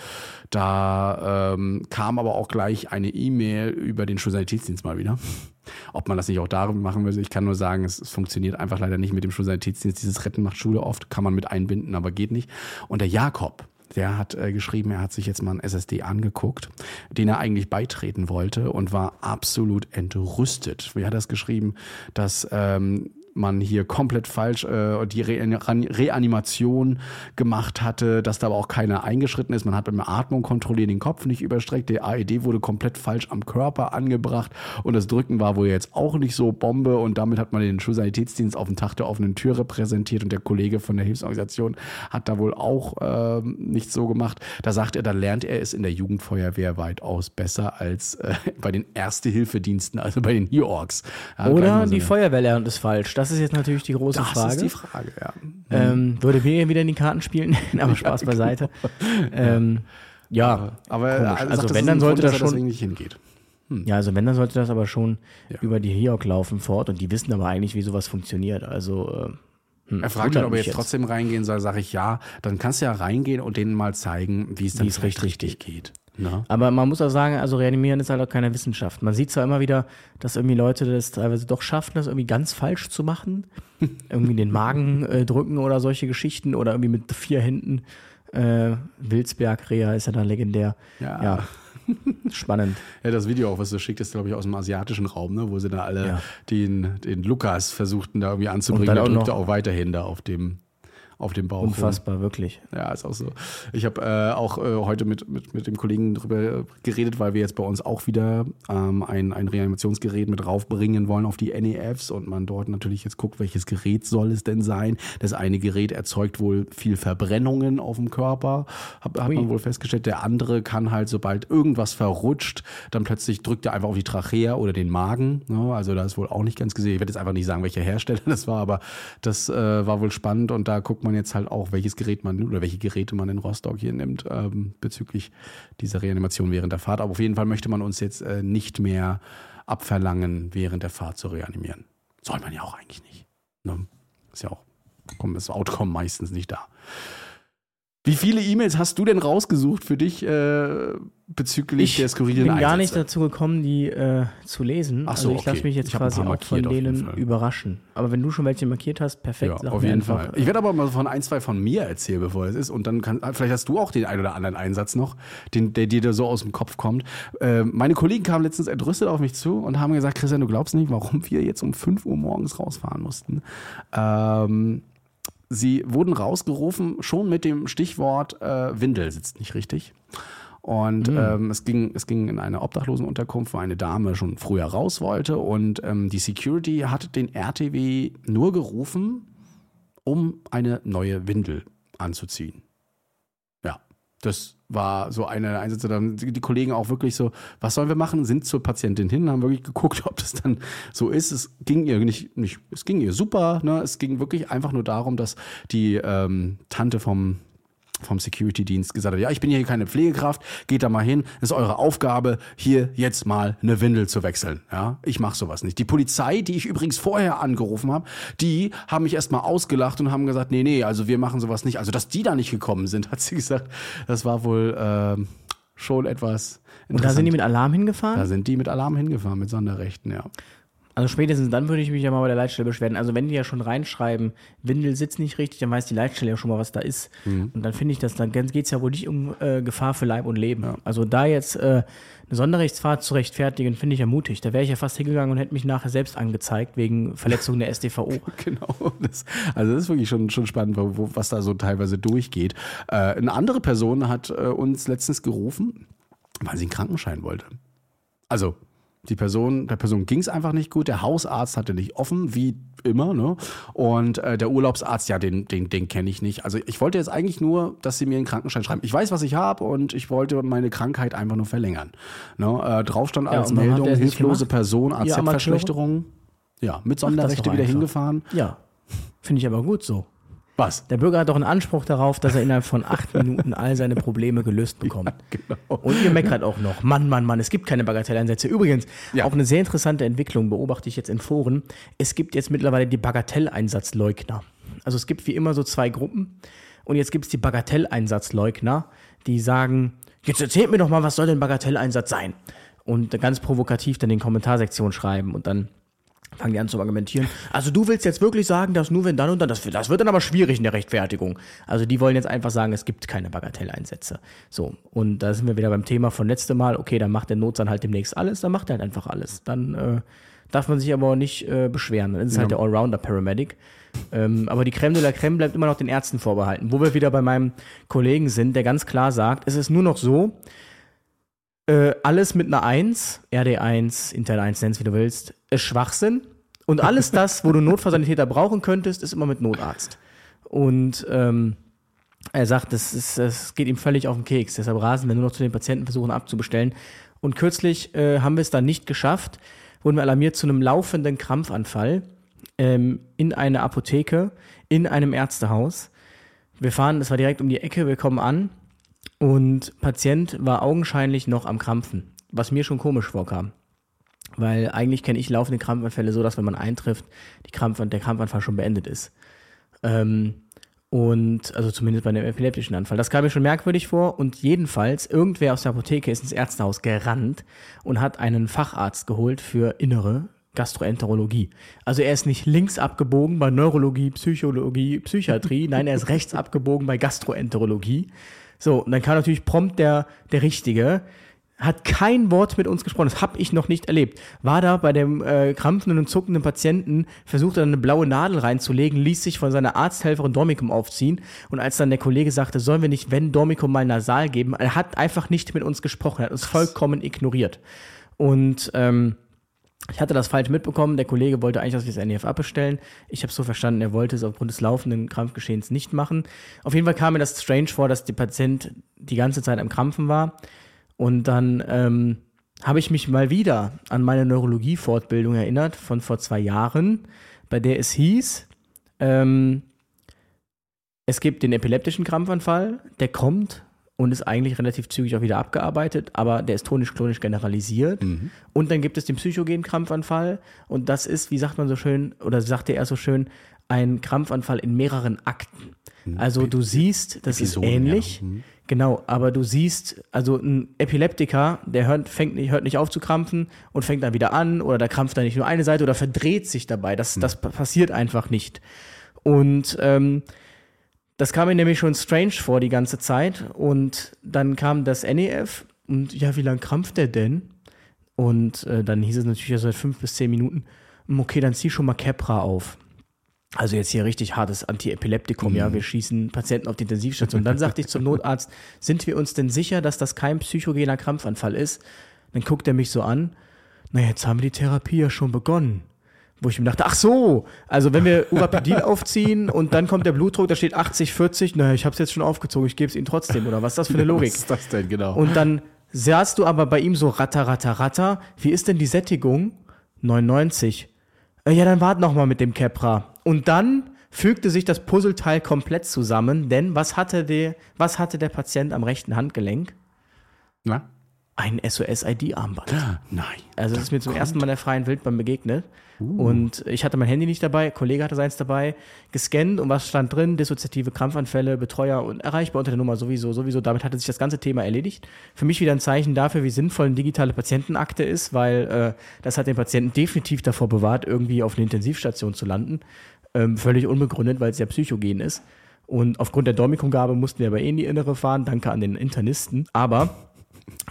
da ähm, kam aber auch gleich eine E-Mail über den Schulsanitätsdienst mal wieder ob man das nicht auch darüber machen will. Ich kann nur sagen, es, es funktioniert einfach leider nicht mit dem Schulsanitätsdienst. Dieses Retten macht Schule oft, kann man mit einbinden, aber geht nicht. Und der Jakob, der hat äh, geschrieben, er hat sich jetzt mal einen SSD angeguckt, den er eigentlich beitreten wollte und war absolut entrüstet. Wie hat er das geschrieben, dass ähm, man hier komplett falsch äh, die Re Reanimation gemacht hatte, dass da aber auch keiner eingeschritten ist. Man hat beim Atmung kontrolliert den Kopf nicht überstreckt. Der AED wurde komplett falsch am Körper angebracht und das Drücken war wohl jetzt auch nicht so Bombe und damit hat man den Schulsanitätsdienst auf den Tag der offenen Tür repräsentiert und der Kollege von der Hilfsorganisation hat da wohl auch ähm, nicht so gemacht. Da sagt er, da lernt er es in der Jugendfeuerwehr weitaus besser als äh, [laughs] bei den Erste-Hilfe-Diensten, also bei den HIORGs. Ja, Oder die Feuerwehr lernt es falsch. Das ist jetzt natürlich die große Das Frage. ist die Frage, ja. Ähm, würde mir wieder in die Karten spielen, [laughs] aber Spaß beiseite. [laughs] Ähm, ja, Aber komisch. er also sagt, das wenn dann sollte Grund, das schon, nicht hingeht. ja, also wenn dann sollte das aber schon Ja. über die HIOC laufen fort und die wissen aber eigentlich, wie sowas funktioniert. Also äh, hm, Er fragt dann, ob er mich jetzt trotzdem reingehen soll, sage ich ja. Dann kannst du ja reingehen und denen mal zeigen, wie es dann richtig richtig geht. Ne? Aber man muss auch sagen, also reanimieren ist halt auch keine Wissenschaft. Man sieht zwar immer wieder, dass irgendwie Leute das teilweise doch schaffen, das irgendwie ganz falsch zu machen. [laughs] irgendwie den Magen äh, drücken oder solche Geschichten oder irgendwie mit vier Händen. Äh, Wilsberg-Reha ist ja dann legendär. Ja. ja. Spannend. [laughs] Ja, das Video auch, was du schickt, ist, glaube ich, aus dem asiatischen Raum, ne? wo sie da alle Ja. den, den Lukas versuchten, da irgendwie Und anzubringen. dann Der auch drückte noch- auch weiterhin da auf dem, auf dem Bauch. rum. Unfassbar, wirklich. Ja, ist auch so. Ich habe äh, auch äh, heute mit, mit, mit dem Kollegen drüber geredet, weil wir jetzt bei uns auch wieder ähm, ein, ein Reanimationsgerät mit raufbringen wollen auf die NEFs und man dort natürlich jetzt guckt, welches Gerät soll es denn sein. Das eine Gerät erzeugt wohl viel Verbrennungen auf dem Körper, hat, hat Ui. man wohl festgestellt. Der andere kann halt, sobald irgendwas verrutscht, dann plötzlich drückt er einfach auf die Trachea oder den Magen. Ne? Also da ist wohl auch nicht ganz gesehen. Ich werde jetzt einfach nicht sagen, welcher Hersteller [laughs] das war, aber das äh, war wohl spannend und da guckt man jetzt halt auch, welches Gerät man oder welche Geräte man in Rostock hier nimmt ähm, bezüglich dieser Reanimation während der Fahrt. Aber auf jeden Fall möchte man uns jetzt äh, nicht mehr abverlangen, während der Fahrt zu reanimieren. Soll man ja auch eigentlich nicht. Ne? Ist ja auch, kommt das Outcome meistens nicht da. Wie viele E-Mails hast du denn rausgesucht für dich äh, bezüglich Ich der skurrilen bin gar nicht dazu gekommen, die äh, zu lesen. Ach so, also ich lasse okay. mich jetzt Ich quasi auch von denen Fall. überraschen. Aber wenn du schon welche markiert hast, perfekt. Ja, auf jeden einfach, Fall. Ich werde aber mal von ein, zwei von mir erzählen, bevor es ist. Und dann kann, vielleicht hast du auch den einen oder anderen Einsatz noch, den, der dir da so aus dem Kopf kommt. Äh, meine Kollegen kamen letztens entrüstet auf mich zu und haben gesagt, Christian, du glaubst nicht, warum wir jetzt um 5 Uhr morgens rausfahren mussten. Ähm, sie wurden rausgerufen, schon mit dem Stichwort äh, Windel sitzt nicht richtig. Und ähm, es, ging, es ging in eine Obdachlosenunterkunft, wo eine Dame schon früher raus wollte. Und ähm, die Security hat den RTW nur gerufen, um eine neue Windel anzuziehen. Das war so eine Einsätze. Dann die Kollegen auch wirklich so, was sollen wir machen? Sind zur Patientin hin, haben wirklich geguckt, [laughs] ob das dann so ist. Es ging ihr nicht, nicht es ging ihr super. Ne? Es ging wirklich einfach nur darum, dass die ähm, Tante vom vom Security-Dienst gesagt hat, ja, ich bin hier keine Pflegekraft, geht da mal hin, ist eure Aufgabe, hier jetzt mal eine Windel zu wechseln. Ja, ich mache sowas nicht. Die Polizei, die ich übrigens vorher angerufen habe, die haben mich erstmal ausgelacht und haben gesagt, nee, nee, also wir machen sowas nicht. Also, dass die da nicht gekommen sind, [laughs] hat sie gesagt, das war wohl ähm, schon etwas Und da sind die mit Alarm hingefahren? da sind die mit Alarm hingefahren, mit Sonderrechten, ja. Also spätestens dann würde ich mich ja mal bei der Leitstelle beschweren. Also wenn die ja schon reinschreiben, Windel sitzt nicht richtig, dann weiß die Leitstelle ja schon mal, was da ist. Mhm. Und dann finde ich das, dann geht es ja wohl nicht um äh, Gefahr für Leib und Leben. Also da jetzt äh, eine Sonderrechtsfahrt zu rechtfertigen, finde ich ja mutig. Da wäre ich ja fast hingegangen und hätte mich nachher selbst angezeigt wegen Verletzung der SDVO. [laughs] Genau. Das, also das ist wirklich schon, schon spannend, wo, wo, was da so teilweise durchgeht. Äh, eine andere Person hat äh, uns letztens gerufen, weil sie einen Krankenschein wollte. Also die Person, der Person ging es einfach nicht gut. Der Hausarzt hatte nicht offen, wie immer. Ne? Und äh, der Urlaubsarzt, ja, den, den, den kenne ich nicht. Also ich wollte jetzt eigentlich nur, dass sie mir einen Krankenschein schreiben. Ich weiß, was ich habe und ich wollte meine Krankheit einfach nur verlängern. Ne? Äh, drauf stand als habt Meldung, hilflose? Person? AZ-Verschlechterung. Ja, mit Sonderrechte wieder einfach. hingefahren. Ja, finde ich aber gut so. Was? Der Bürger hat doch einen Anspruch darauf, dass er innerhalb von acht Minuten all seine Probleme gelöst bekommt. genau. Und ihr meckert auch noch. Mann, Mann, Mann, es gibt keine Bagatelleinsätze. Übrigens, Ja. auch eine sehr interessante Entwicklung beobachte ich jetzt in Foren. Es gibt jetzt mittlerweile die Bagatelleinsatzleugner. Also es gibt wie immer so zwei Gruppen. Und jetzt gibt es die Bagatelleinsatzleugner, die sagen, jetzt erzählt mir doch mal, was soll denn Bagatelleinsatz sein? Und ganz provokativ dann in den Kommentarsektionen schreiben und dann fangen die an zu argumentieren. Also du willst jetzt wirklich sagen, dass nur wenn dann und dann, das, das wird dann aber schwierig in der Rechtfertigung. Also die wollen jetzt einfach sagen, es gibt keine Bagatelleinsätze. So, und da sind wir wieder beim Thema von letztem Mal, okay, dann macht der Notsan halt demnächst alles, dann macht er halt einfach alles. Dann äh, darf man sich aber auch nicht äh, beschweren. Dann ist es halt der Allrounder-Paramedic. Ähm, aber die Creme de la Creme bleibt immer noch den Ärzten vorbehalten. Wo wir wieder bei meinem Kollegen sind, der ganz klar sagt, es ist nur noch so, äh, alles mit einer 1, RD1, Intel 1, nenn's wie du willst, ist Schwachsinn. Und alles [laughs] das, wo du Notfallsanitäter brauchen könntest, ist immer mit Notarzt. Und ähm, er sagt, das, ist, das geht ihm völlig auf den Keks. Deshalb rasen wir nur noch zu den Patienten, versuchen abzubestellen. Und kürzlich äh, haben wir es dann nicht geschafft, wurden wir alarmiert zu einem laufenden Krampfanfall ähm, in einer Apotheke, in einem Ärztehaus. Wir fahren, das war direkt um die Ecke, wir kommen an und Patient war augenscheinlich noch am Krampfen, was mir schon komisch vorkam. Weil eigentlich kenne ich laufende Krampfanfälle so, dass wenn man eintrifft, die Krampf der Krampfanfall schon beendet ist. Ähm, und also zumindest bei einem epileptischen Anfall. Das kam mir schon merkwürdig vor. Und jedenfalls, irgendwer aus der Apotheke ist ins Ärztehaus gerannt und hat einen Facharzt geholt für innere Gastroenterologie. Also er ist nicht links abgebogen bei Neurologie, Psychologie, Psychiatrie, nein, er ist rechts abgebogen bei Gastroenterologie. So, und dann kam natürlich prompt der, der Richtige, hat kein Wort mit uns gesprochen, das habe ich noch nicht erlebt. War da bei dem äh, krampfenden und zuckenden Patienten, versuchte dann eine blaue Nadel reinzulegen, ließ sich von seiner Arzthelferin Dormicum aufziehen und als dann der Kollege sagte, sollen wir nicht, wenn Dormicum mal nasal geben, er hat einfach nicht mit uns gesprochen, er hat uns vollkommen ignoriert. Und ähm, ich hatte das falsch mitbekommen. Der Kollege wollte eigentlich, dass wir das NEF abbestellen. Ich habe so verstanden, er wollte es aufgrund des laufenden Krampfgeschehens nicht machen. Auf jeden Fall kam mir das strange vor, dass der Patient die ganze Zeit am Krampfen war. Und dann ähm, habe ich mich mal wieder an meine Neurologie-Fortbildung erinnert von vor zwei Jahren, bei der es hieß, ähm, es gibt den epileptischen Krampfanfall, der kommt und ist eigentlich relativ zügig auch wieder abgearbeitet, aber der ist tonisch-klonisch generalisiert. Und dann gibt es den psychogenen Krampfanfall und das ist, wie sagt man so schön, oder sagte er so schön, ein Krampfanfall in mehreren Akten. Hm. Also du siehst, das Episoden, ist ähnlich. ja. Hm. Genau, aber du siehst, also ein Epileptiker, der hört, fängt nicht, hört nicht auf zu krampfen und fängt dann wieder an oder da krampft dann nicht nur eine Seite oder verdreht sich dabei. Das, das pa- passiert einfach nicht. Und ähm, das kam mir nämlich schon strange vor die ganze Zeit. Und dann kam das NEF und ja, wie lang krampft der denn? Und äh, dann hieß es natürlich seit fünf bis zehn Minuten, "Hm, okay, dann zieh schon mal Kepra auf. Also jetzt hier richtig hartes Antiepileptikum, ja, wir schießen Patienten auf die Intensivstation. Dann sagte ich zum Notarzt, [laughs] sind wir uns denn sicher, dass das kein psychogener Krampfanfall ist? Dann guckt er mich so an, na jetzt haben wir die Therapie ja schon begonnen. Wo ich ihm dachte, ach so, also wenn wir [laughs] Urapidil aufziehen und dann kommt der Blutdruck, da steht 80, 40, naja, ich habe es jetzt schon aufgezogen, ich gebe es ihm trotzdem, oder was ist das für eine [laughs] Logik? Was ist das denn, genau? Und dann saßt du aber bei ihm so ratter, ratter, ratter. Wie ist denn die Sättigung? 99. Äh, Ja, dann wart noch mal mit dem Kepra. Und dann fügte sich das Puzzleteil komplett zusammen, denn was hatte der, was hatte der Patient am rechten Handgelenk? Na? Ein SOS-ID-Armband. Nein. Also das ist mir zum ersten Mal in der freien Wildbahn begegnet. Und ich hatte mein Handy nicht dabei, Kollege hatte seins dabei, gescannt und was stand drin? Dissoziative Krampfanfälle, Betreuer und erreichbar unter der Nummer sowieso, sowieso. Damit hatte sich das ganze Thema erledigt. Für mich wieder ein Zeichen dafür, wie sinnvoll eine digitale Patientenakte ist, weil äh, das hat den Patienten definitiv davor bewahrt, irgendwie auf eine Intensivstation zu landen. Ähm, völlig unbegründet, weil es ja psychogen ist. Und aufgrund der Dormikumgabe mussten wir aber eh in die Innere fahren. Danke an den Internisten. Aber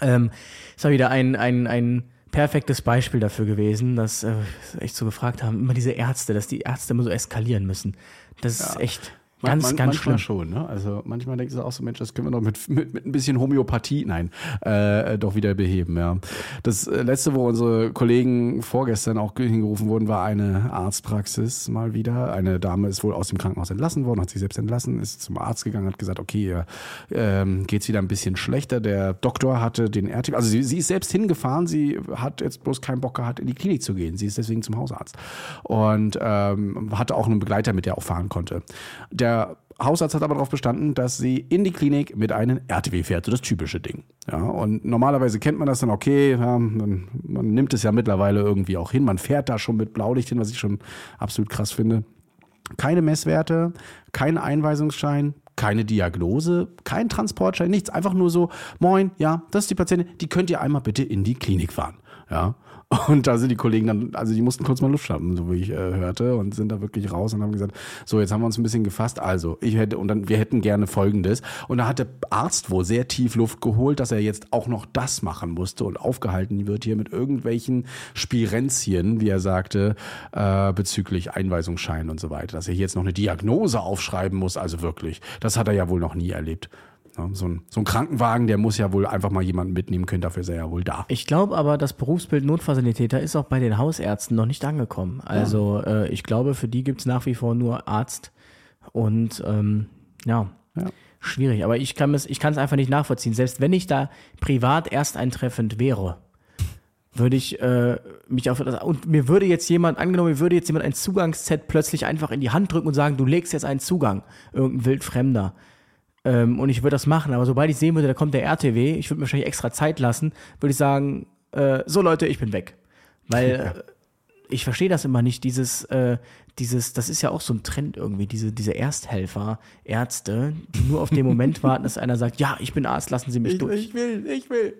ähm, es war wieder ein, ein, ein perfektes Beispiel dafür gewesen, dass äh, echt so gefragt haben, immer diese Ärzte, dass die Ärzte immer so eskalieren müssen. Das ist echt ganz, Man- ganz manchmal schlimm. schon, ne? Also manchmal denkst du auch so, Mensch, das können wir doch mit, [laughs] mit, mit ein bisschen Homöopathie, nein, äh, doch wieder beheben, ja. Das äh, letzte, wo unsere Kollegen vorgestern auch hingerufen wurden, war eine Arztpraxis mal wieder. Eine Dame ist wohl aus dem Krankenhaus entlassen worden, hat sich selbst entlassen, ist zum Arzt gegangen, hat gesagt, okay, ihr ähm, geht's wieder ein bisschen schlechter. Der Doktor hatte den RTW, also sie, sie ist selbst hingefahren, sie hat jetzt bloß keinen Bock gehabt, in die Klinik zu gehen. Sie ist deswegen zum Hausarzt. Und ähm, hatte auch einen Begleiter, mit der auch fahren konnte. Der Hausarzt hat aber darauf bestanden, dass sie in die Klinik mit einem RTW fährt, so das typische Ding. Ja, und normalerweise kennt man das dann, okay, ja, man, man nimmt es ja mittlerweile irgendwie auch hin, man fährt da schon mit Blaulicht hin, was ich schon absolut krass finde. Keine Messwerte, kein Einweisungsschein, keine Diagnose, kein Transportschein, nichts. Einfach nur so, moin, ja, das ist die Patientin, die könnt ihr einmal bitte in die Klinik fahren. Ja. Und da sind die Kollegen dann, also die mussten kurz mal Luft schnappen, so wie ich äh, hörte, und sind da wirklich raus und haben gesagt, so, jetzt haben wir uns ein bisschen gefasst. Also, ich hätte, und dann, wir hätten gerne Folgendes. Und da hat der Arzt wohl sehr tief Luft geholt, dass er jetzt auch noch das machen musste und aufgehalten wird hier mit irgendwelchen Spirenzien, wie er sagte, äh, bezüglich Einweisungsschein und so weiter. Dass er hier jetzt noch eine Diagnose aufschreiben muss, also wirklich. Das hat er ja wohl noch nie erlebt. Ja, so, ein, so ein Krankenwagen, der muss ja wohl einfach mal jemanden mitnehmen können, dafür ist er ja wohl da. Ich glaube aber, das Berufsbild Notfazilitäter ist auch bei den Hausärzten noch nicht angekommen. Also äh, ich glaube, für die gibt's nach wie vor nur Arzt und ähm, ja, Ja. schwierig. Aber ich kann es ich es einfach nicht nachvollziehen. Selbst wenn ich da privat ersteintreffend wäre, würde ich äh, mich auf das und mir würde jetzt jemand angenommen, mir würde jetzt jemand ein Zugangsset plötzlich einfach in die Hand drücken und sagen, du legst jetzt einen Zugang, irgendein wildfremder. Ähm, und ich würde das machen, aber sobald ich sehen würde, da kommt der RTW, ich würde mir wahrscheinlich extra Zeit lassen, würde ich sagen, äh, so Leute, ich bin weg. Weil äh, ich verstehe das immer nicht, dieses, äh, dieses, das ist ja auch so ein Trend irgendwie, diese, diese Ersthelfer, Ärzte, die nur auf den Moment [laughs] warten, dass einer sagt, ja, ich bin Arzt, lassen Sie mich durch. will, ich will.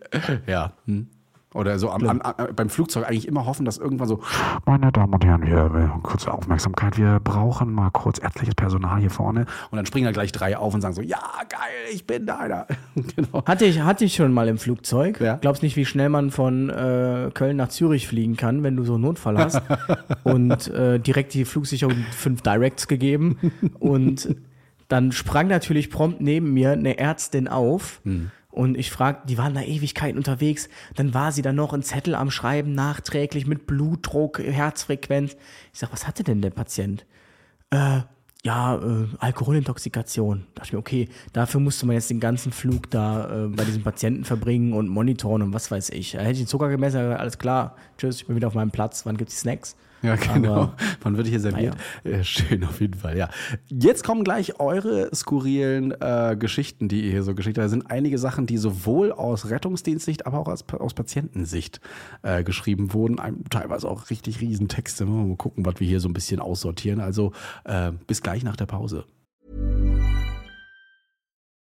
Ja. Hm. Oder so am, am, am, beim Flugzeug eigentlich immer hoffen, dass irgendwann so, meine Damen und Herren, wir, wir kurze Aufmerksamkeit, wir brauchen mal kurz ärztliches Personal hier vorne. Und dann springen da gleich drei auf und sagen so, ja, geil, ich bin da [laughs] genau. Hatte ich, hatte ich schon mal im Flugzeug. Ja. Glaubst nicht, wie schnell man von äh, Köln nach Zürich fliegen kann, wenn du so einen Notfall hast. [laughs] und äh, direkt die Flugsicherung fünf Directs gegeben. [laughs] Und dann sprang natürlich prompt neben mir eine Ärztin auf. Und ich frag, die waren da Ewigkeiten unterwegs. Dann war sie dann noch einen Zettel am Schreiben, nachträglich mit Blutdruck, Herzfrequenz. Ich sag, was hatte denn der Patient? Äh, ja, äh, Alkoholintoxikation. Da dachte ich mir, okay, dafür musste man jetzt den ganzen Flug da äh, bei diesen Patienten verbringen und monitoren und was weiß ich. Da hätte ich den Zucker gemessen, alles klar, tschüss, ich bin wieder auf meinem Platz, wann gibt's die Snacks? Ja, genau. Aber, Wann wird hier serviert? Ja. Schön, auf jeden Fall, ja. Jetzt kommen gleich eure skurrilen äh, Geschichten, die ihr hier so geschickt habt. Da sind einige Sachen, die sowohl aus Rettungsdienstsicht, aber auch aus, aus Patientensicht äh, geschrieben wurden. Ein, teilweise auch richtig riesen Texte. Mal gucken, was wir hier so ein bisschen aussortieren. Also äh, bis gleich nach der Pause.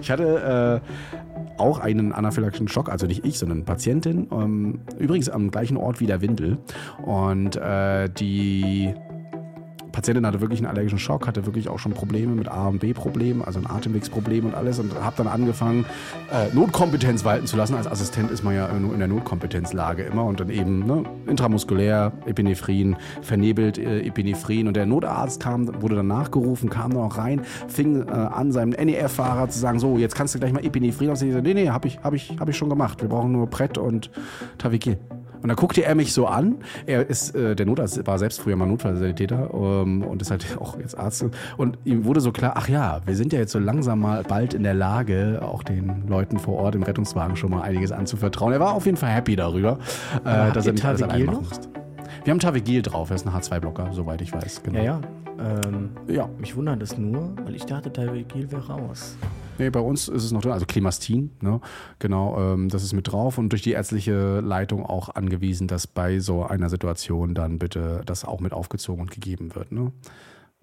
Ich hatte äh, auch einen anaphylaktischen Schock, also nicht ich, sondern Patientin. Ähm, übrigens am gleichen Ort wie der Windel. Und äh, die Patientin hatte wirklich einen allergischen Schock, hatte wirklich auch schon Probleme mit A- und B-Problemen, also ein Atemwegsproblem und alles und habe dann angefangen, äh, Notkompetenz walten zu lassen. Als Assistent ist man ja nur in der Notkompetenzlage immer und dann eben ne, intramuskulär, Epinephrin, vernebelt äh, Epinephrin und der Notarzt kam, wurde dann nachgerufen, kam dann auch rein, fing äh, an, seinem NEF-Fahrer zu sagen, so, jetzt kannst du gleich mal Epinephrin ausnehmen. Nee, nee, hab ich, hab ich, hab ich schon gemacht. Wir brauchen nur Brett und Tavigil. Und dann guckte er mich so an. Er ist, äh, der Notarzt war selbst früher mal Notfallsanitäter ähm, und ist halt auch jetzt Arzt. Und ihm wurde so klar, ach ja, wir sind ja jetzt so langsam mal bald in der Lage, auch den Leuten vor Ort im Rettungswagen schon mal einiges anzuvertrauen. Er war auf jeden Fall happy darüber, äh, dass er nicht alles allein machen musste. Wir haben Tavigil drauf, er ist ein H2-Blocker, soweit ich weiß. Genau. Ja, ja. Ähm, ja. Mich wundert das nur, weil ich dachte, Tavigil wäre raus. Nee, bei uns ist es noch drin, also Klimastin, ne? genau, ähm, das ist mit drauf und durch die ärztliche Leitung auch angewiesen, dass bei so einer Situation dann bitte das auch mit aufgezogen und gegeben wird. Ne?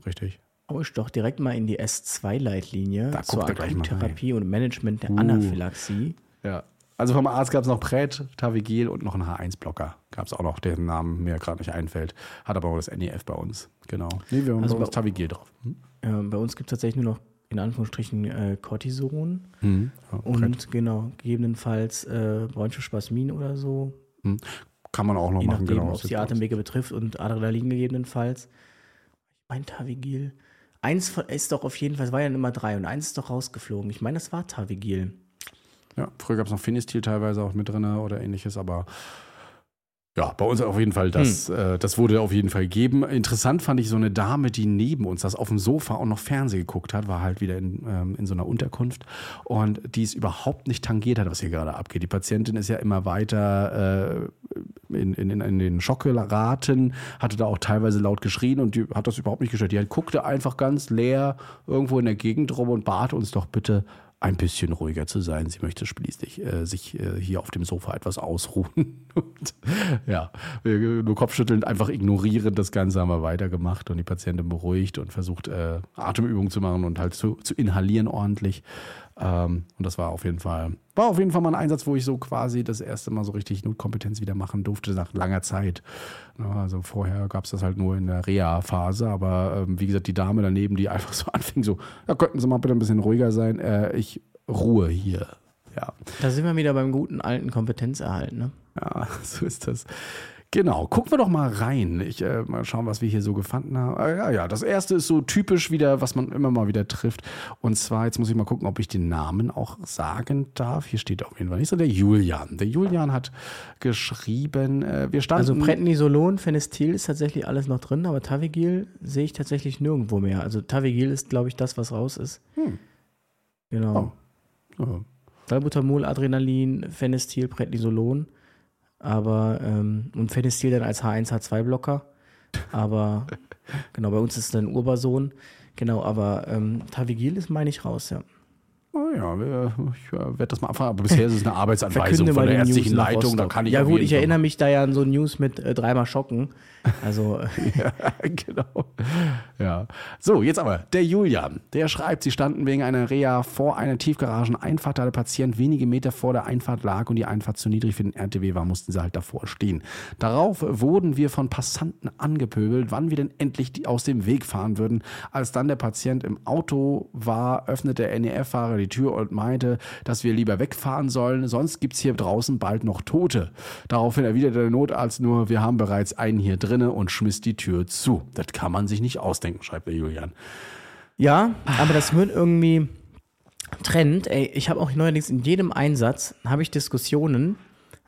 Richtig. Ich doch direkt mal in die S2-Leitlinie zur Akuttherapie und Management der uh. Anaphylaxie. Ja. Also vom Arzt gab es noch Pret, Tavigil und noch einen H1-Blocker. Gab es auch noch, deren Namen mir gerade nicht einfällt. Hat aber auch das NEF bei uns. Genau. Nee, wir haben also bei uns Tavigil drauf. Hm? Ja, bei uns gibt es tatsächlich nur noch in Anführungsstrichen äh, Cortison mhm. ja, und genau, gegebenenfalls äh, Bronchospasmin oder so. Mhm. Kann man auch noch Je machen, nachdem, genau. Ob es die Atemwege betrifft und Adrenalin gegebenenfalls. Mein Tavigil. Eins ist doch auf jeden Fall, es war ja Nummer drei und eins ist doch rausgeflogen. Ich meine, das war Tavigil. Ja, früher gab es noch Finistil teilweise auch mit drin oder ähnliches, aber ja, bei uns auf jeden Fall, das, hm. äh, das wurde auf jeden Fall gegeben. Interessant fand ich so eine Dame, die neben uns das auf dem Sofa auch noch Fernsehen geguckt hat, war halt wieder in, ähm, in so einer Unterkunft und die es überhaupt nicht tangiert hat, was hier gerade abgeht. Die Patientin ist ja immer weiter äh, in, in, in den Schock geraten, hatte da auch teilweise laut geschrien und die hat das überhaupt nicht gestört. Die halt guckte einfach ganz leer irgendwo in der Gegend rum und bat uns doch bitte ein bisschen ruhiger zu sein. Sie möchte schließlich äh, sich äh, hier auf dem Sofa etwas ausruhen. [laughs] und, ja, nur Kopfschüttelnd, einfach ignorieren. Das Ganze haben wir weitergemacht und die Patientin beruhigt und versucht, äh, Atemübungen zu machen und halt zu, zu inhalieren ordentlich. Ähm, und das war auf jeden Fall, war auf jeden Fall mal ein Einsatz, wo ich so quasi das erste Mal so richtig Notkompetenz wieder machen durfte nach langer Zeit. Also vorher gab es das halt nur in der Reha-Phase, aber ähm, wie gesagt, die Dame daneben, die einfach [laughs] so anfing, so, ja, könnten Sie mal bitte ein bisschen ruhiger sein, äh, ich ruhe hier. Ja. Da sind wir wieder beim guten alten Kompetenzerhalt, ne? Ja, [laughs] so ist das. Genau, gucken wir doch mal rein. Ich äh, mal schauen, was wir hier so gefunden haben. Ah, ja, ja, das erste ist so typisch wieder, was man immer mal wieder trifft. Und zwar, jetzt muss ich mal gucken, ob ich den Namen auch sagen darf. Hier steht auf jeden Fall nicht so der Julian. Der Julian hat geschrieben, äh, wir standen. Also Prednisolon, Phenestil ist tatsächlich alles noch drin, aber Tavigil sehe ich tatsächlich nirgendwo mehr. Also Tavigil ist, glaube ich, das, was raus ist. Hm. Genau. Oh. Oh. Salbutamol, Adrenalin, Phenestil, Prednisolon. Aber, ähm, und Phenestil dann als H1, H2-Blocker. Aber, [laughs] genau, bei uns ist es dann Urbason. Genau, aber ähm, Tavigil ist, meine ich, raus, ja. Oh naja, ich äh, werde das mal abfragen. Aber bisher ist es eine [laughs] Arbeitsanweisung von der News ärztlichen Leitung. Da kann ich ja gut, ich erinnere mich da ja an so News mit äh, dreimal Schocken. Also [laughs] äh, ja, genau. Ja. So, jetzt aber der Julian. Der schreibt, sie standen wegen einer Reha vor einer Tiefgarageneinfahrt, da der Patient wenige Meter vor der Einfahrt lag und die Einfahrt zu niedrig für den RTW war, mussten sie halt davor stehen. Darauf wurden wir von Passanten angepöbelt, wann wir denn endlich die aus dem Weg fahren würden. Als dann der Patient im Auto war, öffnete der NEF-Fahrer die Tür und meinte, dass wir lieber wegfahren sollen, sonst gibt's hier draußen bald noch Tote. Daraufhin erwiderte der Notarzt nur, wir haben bereits einen hier drinne und schmiss die Tür zu. Das kann man sich nicht ausdenken, schreibt der Julian. Ja, aber das wird irgendwie Trend. Ey, ich habe auch neuerdings in jedem Einsatz habe ich Diskussionen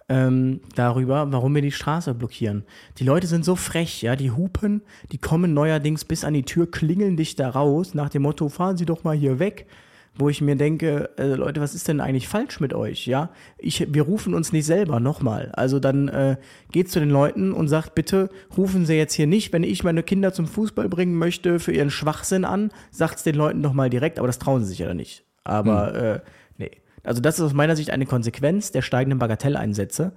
ähm, darüber, warum wir die Straße blockieren. Die Leute sind so frech, ja, die hupen, die kommen neuerdings bis an die Tür, klingeln dich da raus nach dem Motto, fahren Sie doch mal hier weg. Wo ich mir denke, äh, Leute, was ist denn eigentlich falsch mit euch? Ja, ich, wir rufen uns nicht selber nochmal. Also dann äh, geht zu den Leuten und sagt, bitte rufen Sie jetzt hier nicht, wenn ich meine Kinder zum Fußball bringen möchte, für ihren Schwachsinn an, sagt's den Leuten doch mal direkt, aber das trauen sie sich ja dann nicht. Aber äh, nee. Also das ist aus meiner Sicht eine Konsequenz der steigenden Bagatelleinsätze.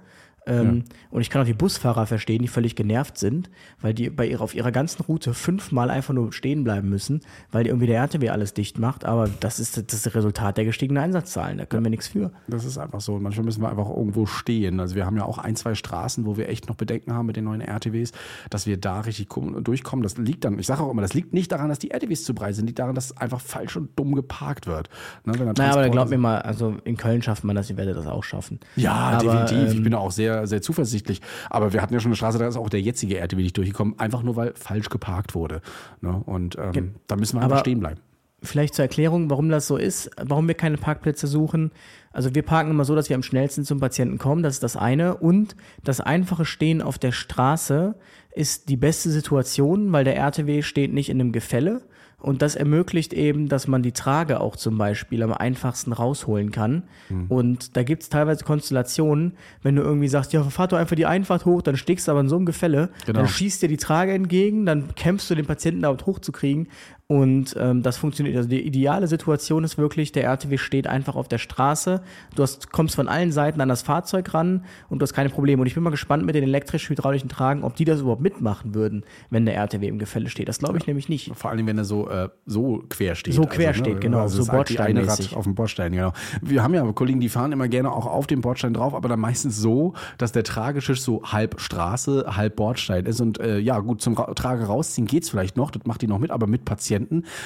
Ähm, Und ich kann auch die Busfahrer verstehen, die völlig genervt sind, weil die bei ihrer, auf ihrer ganzen Route fünfmal einfach nur stehen bleiben müssen, weil die irgendwie der RTW alles dicht macht. Aber das ist das, Resultat der gestiegenen Einsatzzahlen. Da können wir nichts für. Das ist einfach so. Und manchmal müssen wir einfach irgendwo stehen. Also wir haben ja auch ein, zwei Straßen, wo wir echt noch Bedenken haben mit den neuen RTWs, dass wir da richtig kommen- durchkommen. Das liegt dann, ich sage auch immer, das liegt nicht daran, dass die RTWs zu breit sind, liegt daran, dass einfach falsch und dumm geparkt wird. Ne, Naja, aber Transporter glaub mir mal, also in Köln schafft man das, ihr werdet das auch schaffen. Ja, aber, definitiv. ich ähm, bin da auch sehr, sehr zuversichtlich. Aber wir hatten ja schon eine Straße, da ist auch der jetzige RTW nicht durchgekommen, einfach nur weil falsch geparkt wurde. Ne? Und ähm, da müssen wir einfach stehen bleiben. Vielleicht zur Erklärung, warum das so ist, warum wir keine Parkplätze suchen. Also wir parken immer so, dass wir am schnellsten zum Patienten kommen, das ist das eine. Und das einfache Stehen auf der Straße ist die beste Situation, weil der RTW steht nicht in einem Gefälle. Und das ermöglicht eben, dass man die Trage auch zum Beispiel am einfachsten rausholen kann. Und da gibt es teilweise Konstellationen, wenn du irgendwie sagst, ja, fahr doch einfach die Einfahrt hoch, dann steckst du aber in so einem Gefälle, Genau. dann schießt dir die Trage entgegen, dann kämpfst du den Patienten damit hochzukriegen. Und ähm, das funktioniert. Also die ideale Situation ist wirklich, der RTW steht einfach auf der Straße. Du hast, kommst von allen Seiten an das Fahrzeug ran und du hast keine Probleme. Und ich bin mal gespannt mit den elektrisch-hydraulischen Tragen, ob die das überhaupt mitmachen würden, wenn der RTW im Gefälle steht. Das glaube ich nämlich nicht. Vor allem, wenn er so, äh, so quer steht. So quer steht, genau, Also so halt bordsteinmäßig. Auf dem Bordstein, genau. Wir haben ja Kollegen, die fahren immer gerne auch auf dem Bordstein drauf, aber dann meistens so, dass der Trageschisch so halb Straße, halb Bordstein ist. Und äh, ja, gut, zum Ra Trage rausziehen geht's vielleicht noch, das macht die noch mit, aber mit Patienten,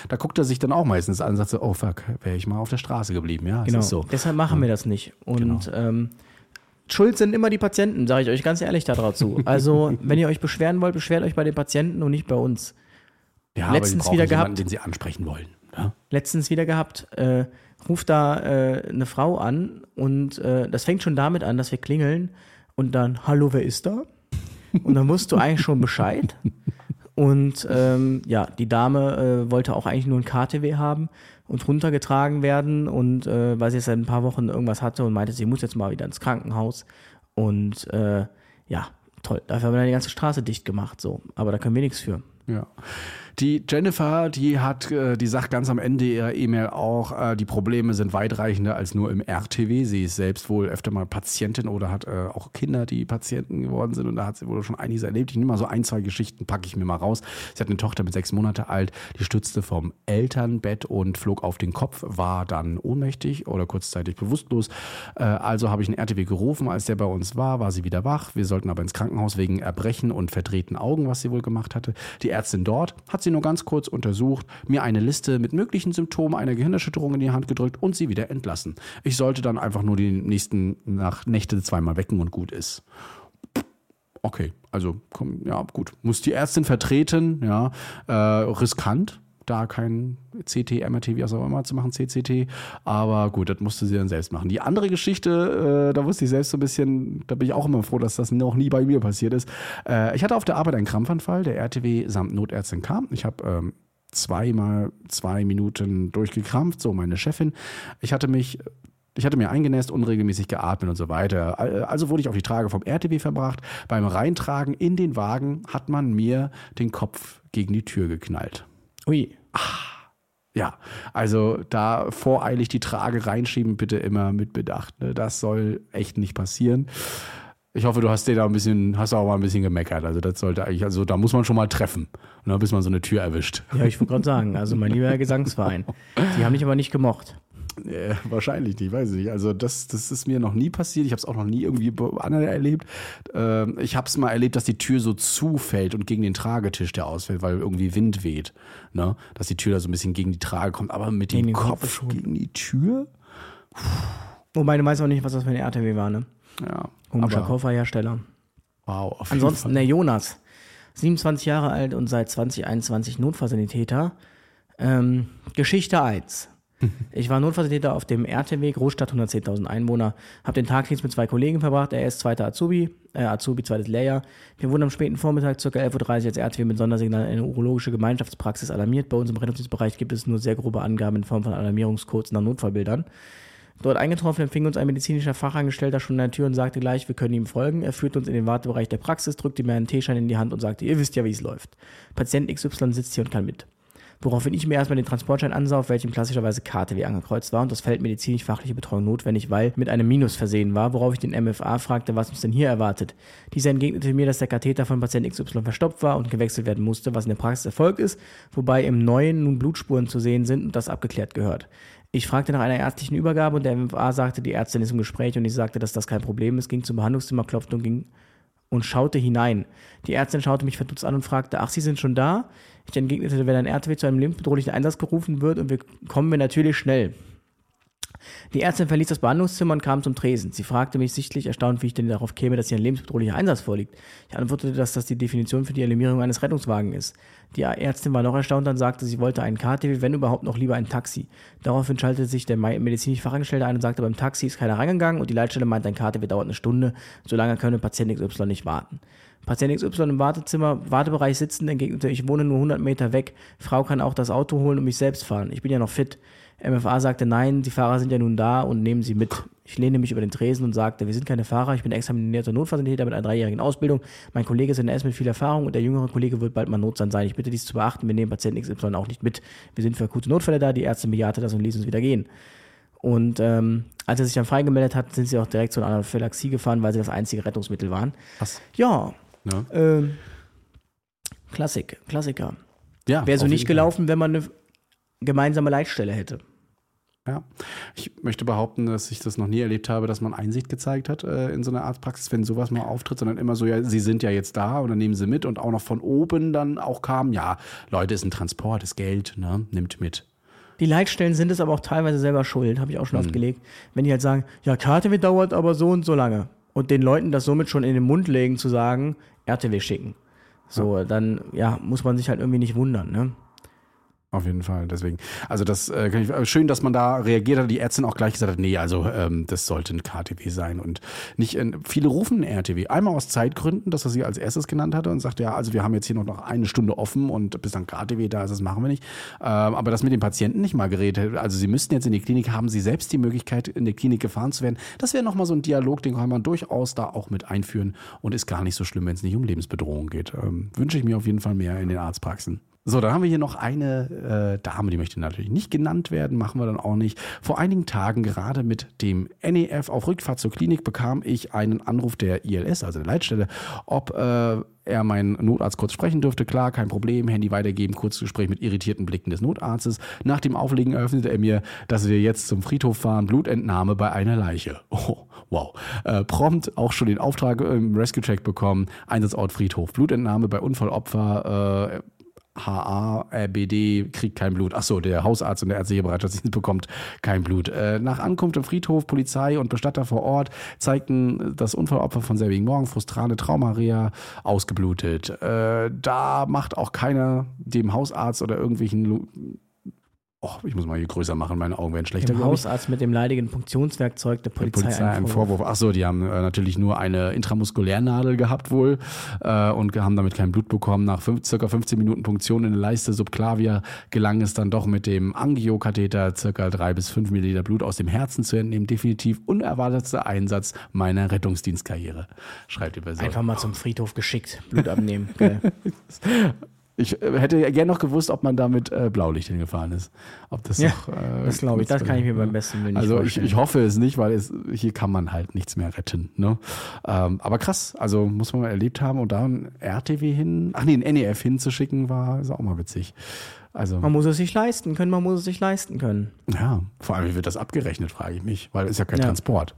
da guckt er sich dann auch meistens an und sagt so, oh fuck, wäre ich mal auf der Straße geblieben. Ja, Genau. so. Deshalb machen wir das nicht. Und ähm, schuld sind immer die Patienten, sage ich euch ganz ehrlich dazu. [laughs] Also, wenn ihr euch beschweren wollt, beschwert euch bei den Patienten und nicht bei uns. Ja, letztens aber wieder jemanden, gehabt. den sie ansprechen wollen. Ja? letztens wieder gehabt, äh, ruft da äh, eine Frau an und äh, das fängt schon damit an, dass wir klingeln und dann, hallo, wer ist da? Und dann wusst du eigentlich schon Bescheid. [laughs] Und ähm, ja, die Dame äh, wollte auch eigentlich nur ein KTW haben und runtergetragen werden und äh, weil sie jetzt seit ein paar Wochen irgendwas hatte und meinte, sie muss jetzt mal wieder ins Krankenhaus. Und äh, ja, toll. Dafür haben wir dann die ganze Straße dicht gemacht. So. Aber da können wir nichts für. Ja. Die Jennifer, die hat, äh, die sagt ganz am Ende ihrer E-Mail auch, äh, die Probleme sind weitreichender als nur im RTW. Sie ist selbst wohl öfter mal Patientin oder hat äh, auch Kinder, die Patienten geworden sind und da hat sie wohl schon einiges erlebt. Ich nehme mal so ein, zwei Geschichten, packe ich mir mal raus. Sie hat eine Tochter mit sechs Monate alt, die stützte vom Elternbett und flog auf den Kopf, war dann ohnmächtig oder kurzzeitig bewusstlos. Also habe ich einen RTW gerufen, als der bei uns war, war sie wieder wach. Wir sollten aber ins Krankenhaus wegen Erbrechen und verdrehten Augen, was sie wohl gemacht hatte. Die Ärztin dort hat sie nur ganz kurz untersucht, mir eine Liste mit möglichen Symptomen einer Gehirnerschütterung in die Hand gedrückt und sie wieder entlassen. Ich sollte dann einfach nur die nächsten nach Nächte zweimal wecken und gut ist. Okay, also komm, ja gut. Muss die Ärztin vertreten, ja, äh, riskant, da kein CT, MRT, wie auch immer zu machen, CCT. Aber gut, das musste sie dann selbst machen. Die andere Geschichte, äh, da wusste ich selbst so ein bisschen, da bin ich auch immer froh, dass das noch nie bei mir passiert ist. Äh, ich hatte auf der Arbeit einen Krampfanfall, der RTW samt Notärztin kam. Ich habe ähm, zweimal zwei Minuten durchgekrampft, so meine Chefin. Ich hatte mich ich hatte mir eingenässt, unregelmäßig geatmet und so weiter. Al- Also wurde ich auf die Trage vom RTW verbracht. Beim Reintragen in den Wagen hat man mir den Kopf gegen die Tür geknallt. Ui. Ja, also da voreilig die Trage reinschieben, bitte immer mit Bedacht. Ne? Das soll echt nicht passieren. Ich hoffe, du hast dir da ein bisschen, hast auch mal ein bisschen gemeckert. Also das sollte eigentlich, also da muss man schon mal treffen, ne, bis man so eine Tür erwischt. Ja, ich wollte gerade sagen, also mein lieber Gesangsverein. Die haben dich aber nicht gemocht. Äh, wahrscheinlich nicht, weiß ich nicht. Also das, das ist mir noch nie passiert. Ich habe es auch noch nie irgendwie anderen erlebt. Äh, ich habe es mal erlebt, dass die Tür so zufällt und gegen den Tragetisch der ausfällt, weil irgendwie Wind weht. Ne? Dass die Tür da so ein bisschen gegen die Trage kommt. Aber mit dem Kopf, Kopf gegen die Tür? Puh. Wobei du weißt auch nicht, was das für eine RTW war, ne? Ja. Komischer Kofferhersteller. Wow. Auf Ansonsten der Jonas, 27 Jahre alt und seit 2021 Notfallsanitäter. Ähm, Geschichte 1. [laughs] Ich war Notfallsanitäter auf dem RTW, Großstadt, 110.000 Einwohner. Habe den Tagdienst mit zwei Kollegen verbracht. Er ist zweiter Azubi, äh, Azubi, zweites Lehrjahr. Wir wurden am späten Vormittag, ca. 11.30 Uhr, als RTW mit Sondersignal in eine urologische Gemeinschaftspraxis alarmiert. Bei uns im Rettungsdienstbereich gibt es nur sehr grobe Angaben in Form von Alarmierungscodes nach Notfallbildern. Dort eingetroffen empfing uns ein medizinischer Fachangestellter schon an der Tür und sagte gleich, wir können ihm folgen. Er führte uns in den Wartebereich der Praxis, drückte mir einen Teeschein in die Hand und sagte, ihr wisst ja, wie es läuft. Patient XY sitzt hier und kann mit. Woraufhin ich mir erstmal den Transportschein ansah, auf welchem klassischerweise KTW angekreuzt war und das Feld medizinisch-fachliche Betreuung notwendig, weil mit einem Minus versehen war, worauf ich den MFA fragte, was uns denn hier erwartet. Dieser entgegnete mir, dass der Katheter von Patient XY verstopft war und gewechselt werden musste, was in der Praxis Erfolg ist, wobei im Neuen nun Blutspuren zu sehen sind und das abgeklärt gehört. Ich fragte nach einer ärztlichen Übergabe und der MFA sagte, die Ärztin ist im Gespräch und ich sagte, dass das kein Problem ist, ging zum Behandlungszimmer, klopfte und ging und schaute hinein. Die Ärztin schaute mich verdutzt an und fragte, ach, Sie sind schon da? Ich entgegnete, wenn ein RTW zu einem lebensbedrohlichen Einsatz gerufen wird und wir kommen wir natürlich schnell. Die Ärztin verließ das Behandlungszimmer und kam zum Tresen. Sie fragte mich sichtlich erstaunt, wie ich denn darauf käme, dass hier ein lebensbedrohlicher Einsatz vorliegt. Ich antwortete, dass das die Definition für die Alarmierung eines Rettungswagens ist. Die Ärztin war noch erstaunt und sagte, sie wollte einen KTW, wenn überhaupt noch lieber ein Taxi. Daraufhin schaltete sich der medizinische Fachangestellte ein und sagte, beim Taxi ist keiner reingegangen und die Leitstelle meint, ein KTW dauert eine Stunde, solange könne Patient XY nicht warten. Patient XY im Wartezimmer, Wartebereich sitzen, entgegnete, ich wohne nur 100 Meter weg, Frau kann auch das Auto holen und mich selbst fahren. Ich bin ja noch fit. MFA sagte, nein, die Fahrer sind ja nun da und nehmen sie mit. Ich lehne mich über den Tresen und sagte, wir sind keine Fahrer, ich bin examinierter Notfallsanitäter mit einer dreijährigen Ausbildung. Mein Kollege ist in der S mit viel Erfahrung und der jüngere Kollege wird bald mal Notstand sein. Ich bitte dies zu beachten, wir nehmen Patienten XY auch nicht mit. Wir sind für akute Notfälle da, die Ärztin bejahte das und ließ uns wieder gehen. Und ähm, als er sich dann freigemeldet hat, sind sie auch direkt zu einer Anaphylaxie gefahren, weil sie das einzige Rettungsmittel waren. Was? Ja. Ja. Ähm, Klassik, Klassiker. Ja, Wäre so nicht gelaufen, wenn man eine gemeinsame Leitstelle hätte. Ja, ich möchte behaupten, dass ich das noch nie erlebt habe, dass man Einsicht gezeigt hat äh, in so einer Arztpraxis, wenn sowas mal auftritt, sondern immer so, ja, sie sind ja jetzt da und dann nehmen sie mit und auch noch von oben dann auch kam, ja, Leute, ist ein Transport, ist Geld, ne, nimmt mit. Die Leitstellen sind es aber auch teilweise selber schuld, habe ich auch schon Mhm. oft gelegt. Wenn die halt sagen, ja, KTW dauert aber so und so lange. Und den Leuten das somit schon in den Mund legen, zu sagen, RTW schicken. So, dann, ja, muss man sich halt irgendwie nicht wundern, ne? Auf jeden Fall, deswegen. Also das äh, kann ich, äh, schön, dass man da reagiert hat, die Ärztin auch gleich gesagt hat, nee, also ähm, das sollte ein KTW sein und nicht, äh, viele rufen ein RTW. Einmal aus Zeitgründen, dass er sie als erstes genannt hatte und sagte, ja, also wir haben jetzt hier noch noch eine Stunde offen und bis dann KTW da ist, das machen wir nicht. Ähm, aber das mit dem Patienten nicht mal geredet, also sie müssten jetzt in die Klinik, haben sie selbst die Möglichkeit, in die Klinik gefahren zu werden. Das wäre nochmal so ein Dialog, den kann man durchaus da auch mit einführen und ist gar nicht so schlimm, wenn es nicht um Lebensbedrohung geht. Ähm, wünsche ich mir auf jeden Fall mehr in den Arztpraxen. So, dann haben wir hier noch eine äh, Dame, die möchte natürlich nicht genannt werden, machen wir dann auch nicht. Vor einigen Tagen gerade mit dem NEF auf Rückfahrt zur Klinik bekam ich einen Anruf der ILS, also der Leitstelle, ob äh, er meinen Notarzt kurz sprechen dürfte. Klar, kein Problem, Handy weitergeben, kurzes Gespräch mit irritierten Blicken des Notarztes. Nach dem Auflegen eröffnete er mir, dass wir jetzt zum Friedhof fahren, Blutentnahme bei einer Leiche. [laughs] Oh, wow. Äh, prompt auch schon den Auftrag im Rescue-Check bekommen, Einsatzort Friedhof, Blutentnahme bei Unfallopfer, äh, HA, RBD kriegt kein Blut. Achso, der Hausarzt und der ärztliche Bereitschaftsdienst bekommt kein Blut. Äh, nach Ankunft im Friedhof, Polizei und Bestatter vor Ort zeigten das Unfallopfer von selbigen Morgen, frustrane Traumaria, ausgeblutet. Äh, da macht auch keiner dem Hausarzt oder irgendwelchen Oh, ich muss mal hier größer machen, meine Augen werden schlechter. Dem. Hausarzt mit dem leidigen Punktionswerkzeug der Der Polizei, Polizei einen Vorwurf. Ach so, die haben äh, natürlich nur eine Intramuskulärnadel gehabt wohl äh, und haben damit kein Blut bekommen. Nach fünf, circa 15 Minuten Punktion in der Leiste subclavia gelang es dann doch mit dem Angiokatheter circa drei bis fünf Milliliter Blut aus dem Herzen zu entnehmen. Definitiv unerwartetster Einsatz meiner Rettungsdienstkarriere, schreibt die Person. Einfach mal zum Friedhof geschickt, Blut abnehmen. [laughs] Ich äh, hätte gerne noch gewusst, ob man damit äh, Blaulicht hingefahren ist. Ob das Ja, noch, äh, das glaube ich. Das kann ich mir beim besten Willen nicht Also ich, ich hoffe es nicht, weil es, hier kann man halt nichts mehr retten. Ne? Ähm, aber krass, also muss man mal erlebt haben und da ein RTW hin, ach nee, ein NEF hinzuschicken, war ist auch mal witzig. Also Man muss es sich leisten können, man muss es sich leisten können. ja, vor allem wie wird das abgerechnet, frage ich mich, weil es ist ja kein Ja. Transport.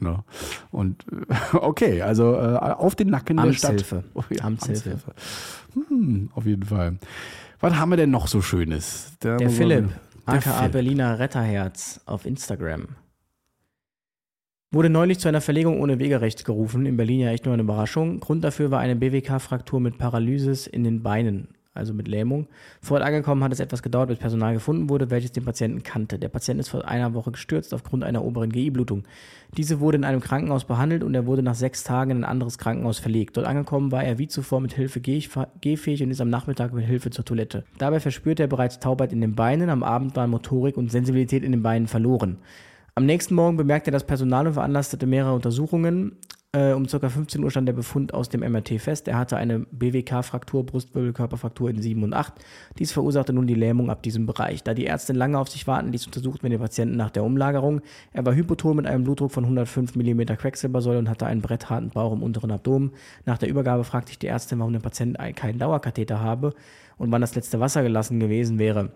Ne? Und [laughs] okay, also äh, auf den Nacken der Stadt. Amtshilfe. Oh, ja, Amtshilfe. Amtshilfe. Hm, auf jeden Fall. Was haben wir denn noch so Schönes? Da Der muss man- Philipp, Der aka Philipp. Berliner Retterherz auf Instagram. Wurde neulich zu einer Verlegung ohne Wegerecht gerufen. In Berlin ja echt nur eine Überraschung. Grund dafür war eine BWK-Fraktur mit Paralysis in den Beinen, also mit Lähmung. Vor Ort angekommen hat es etwas gedauert, bis Personal gefunden wurde, welches den Patienten kannte. Der Patient ist vor einer Woche gestürzt aufgrund einer oberen GI-Blutung. Diese wurde in einem Krankenhaus behandelt und er wurde nach sechs Tagen in ein anderes Krankenhaus verlegt. Dort angekommen war er wie zuvor mit Hilfe geh- gehfähig und ist am Nachmittag mit Hilfe zur Toilette. Dabei verspürte er bereits Taubheit in den Beinen. Am Abend waren Motorik und Sensibilität in den Beinen verloren. Am nächsten Morgen bemerkte das Personal und veranlasste mehrere Untersuchungen. Äh, um ca. 15 Uhr stand der Befund aus dem MRT fest. Er hatte eine BWK-Fraktur, Brustwirbelkörperfraktur in 7 und 8. Dies verursachte nun die Lähmung ab diesem Bereich. Da die Ärztin lange auf sich warten ließ, untersuchten wir den Patienten nach der Umlagerung. Er war hypoton mit einem Blutdruck von 105 mm Quecksilbersäule und hatte einen brettharten Bauch im unteren Abdomen. Nach der Übergabe fragte ich die Ärztin, warum der Patient ein- keinen Dauerkatheter habe und wann das letzte Wasser gelassen gewesen wäre.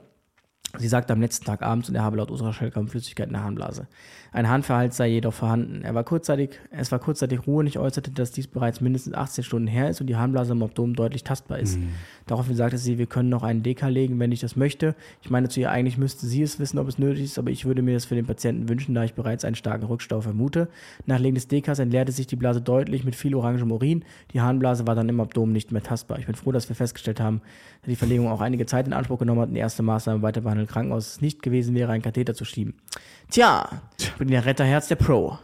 Sie sagte am letzten Tag abends und er habe laut Ultraschall kaum Flüssigkeit in der Harnblase. Ein Harnverhalt sei jedoch vorhanden. Er war kurzzeitig, es war kurzzeitig Ruhe und ich äußerte, dass dies bereits mindestens 18 Stunden her ist und die Harnblase im Abdomen deutlich tastbar ist. Daraufhin sagte sie, wir können noch einen DK legen, wenn ich das möchte. Ich meine zu ihr, eigentlich müsste sie es wissen, ob es nötig ist, aber ich würde mir das für den Patienten wünschen, da ich bereits einen starken Rückstau vermute. Nach Legen des DKs entleerte sich die Blase deutlich mit viel orangem Urin. Die Harnblase war dann im Abdomen nicht mehr tastbar. Ich bin froh, dass wir festgestellt haben, dass die Verlegung auch einige Zeit in Anspruch genommen hat und die erste Maßnahme weiter behandelten Krankenhaus nicht gewesen wäre, einen Katheter zu schieben. Tja, ich bin der Retterherz der Pro.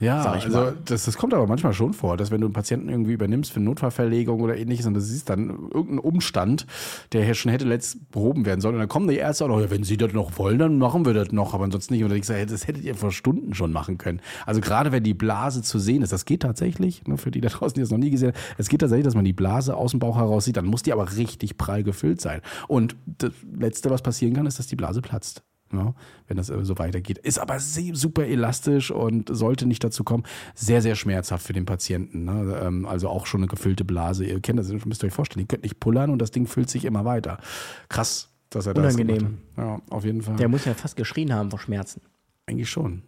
Ja, ich also das, das kommt aber manchmal schon vor, dass wenn du einen Patienten irgendwie übernimmst für Notfallverlegung oder ähnliches und du siehst dann irgendeinen Umstand, der hier schon hätte letzt behoben werden sollen und dann kommen die Ärzte auch noch, ja, wenn sie das noch wollen, dann machen wir das noch, aber ansonsten nicht. Und du, hey, das hättet ihr vor Stunden schon machen können. Also gerade wenn die Blase zu sehen ist, das geht tatsächlich, ne, für die da draußen, die das noch nie gesehen haben, es geht tatsächlich, dass man die Blase aus dem Bauch heraus sieht, dann muss die aber richtig prall gefüllt sein. Und das Letzte, was passieren kann, ist, dass die Blase platzt. Ja, wenn das äh, so weitergeht. Ist aber super elastisch und sollte nicht dazu kommen. Sehr, sehr schmerzhaft für den Patienten. Ne? Ähm, Also auch schon eine gefüllte Blase. Ihr kennt das, müsst ihr euch vorstellen. Ihr könnt nicht pullern und das Ding füllt sich immer weiter. Krass, dass er das Unangenehm. gemacht hat. Ja, auf jeden Fall. Der muss ja fast geschrien haben vor Schmerzen. Eigentlich schon.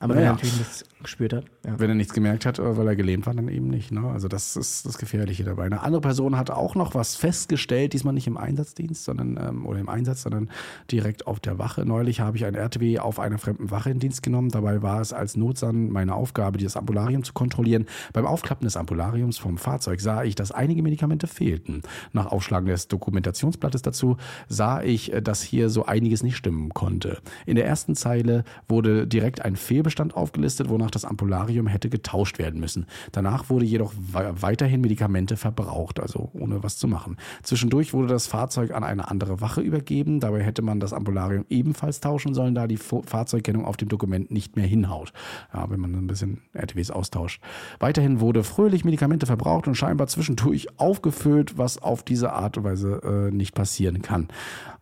Aber Naja. wenn er natürlich nichts gespürt hat. Ja. Wenn er nichts gemerkt hat, äh, weil er gelähmt war, dann eben nicht. Ne? Also das ist das Gefährliche dabei. Eine andere Person hat auch noch was festgestellt, diesmal nicht im Einsatzdienst, sondern ähm, oder im Einsatz, sondern direkt auf der Wache. Neulich habe ich ein RTW auf einer fremden Wache in Dienst genommen. Dabei war es als Notsan meine Aufgabe, dieses Ambularium zu kontrollieren. Beim Aufklappen des Ambulariums vom Fahrzeug sah ich, dass einige Medikamente fehlten. Nach Aufschlagen des Dokumentationsblattes dazu sah ich, äh, dass hier so einiges nicht stimmen konnte. In der ersten Zeile wurde direkt ein Fehlbestand aufgelistet, wonach das Ambularium hätte getauscht werden müssen. Danach wurde jedoch wei- weiterhin Medikamente verbraucht, also ohne was zu machen. Zwischendurch wurde das Fahrzeug an eine andere Wache übergeben. Dabei hätte man das Ambularium ebenfalls tauschen sollen, da die Fahrzeugkennung auf dem Dokument nicht mehr hinhaut. Ja, wenn man ein bisschen RTWs austauscht. Weiterhin wurde fröhlich Medikamente verbraucht und scheinbar zwischendurch aufgefüllt, was auf diese Art und Weise äh, nicht passieren kann.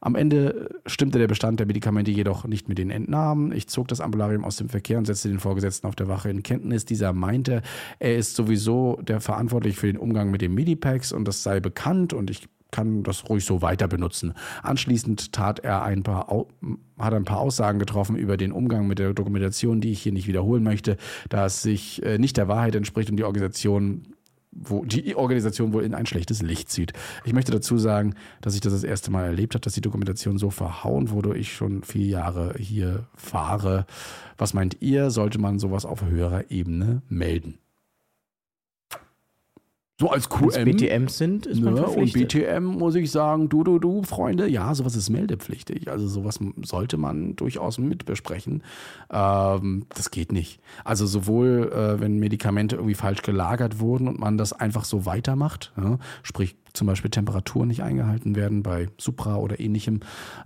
Am Ende stimmte der Bestand der Medikamente jedoch nicht mit den Entnahmen. Ich zog das Ambularium aus dem Verkehr und setzte den Vorgesetzten auf der Wache in Kenntnis. Dieser meinte, er ist sowieso der verantwortlich für den Umgang mit den Medipacks und das sei bekannt und ich kann das ruhig so weiter benutzen. Anschließend tat er ein paar, hat ein paar Aussagen getroffen über den Umgang mit der Dokumentation, die ich hier nicht wiederholen möchte, da es sich äh, nicht der Wahrheit entspricht und die Organisation wo die Organisation wohl in ein schlechtes Licht zieht. Ich möchte dazu sagen, dass ich das das erste Mal erlebt habe, dass die Dokumentation so verhauen wurde. Ich schon vier Jahre hier fahre. Was meint ihr? Sollte man sowas auf höherer Ebene melden? So als QM. BTMs sind, ist man Ne? Und verpflichtet. BTM muss ich sagen, du, du, du, Freunde, ja, sowas ist meldepflichtig. Also sowas sollte man durchaus mitbesprechen. Ähm, das geht nicht. Also sowohl, äh, wenn Medikamente irgendwie falsch gelagert wurden und man das einfach so weitermacht, ja, sprich zum Beispiel Temperaturen nicht eingehalten werden bei Supra oder ähnlichem,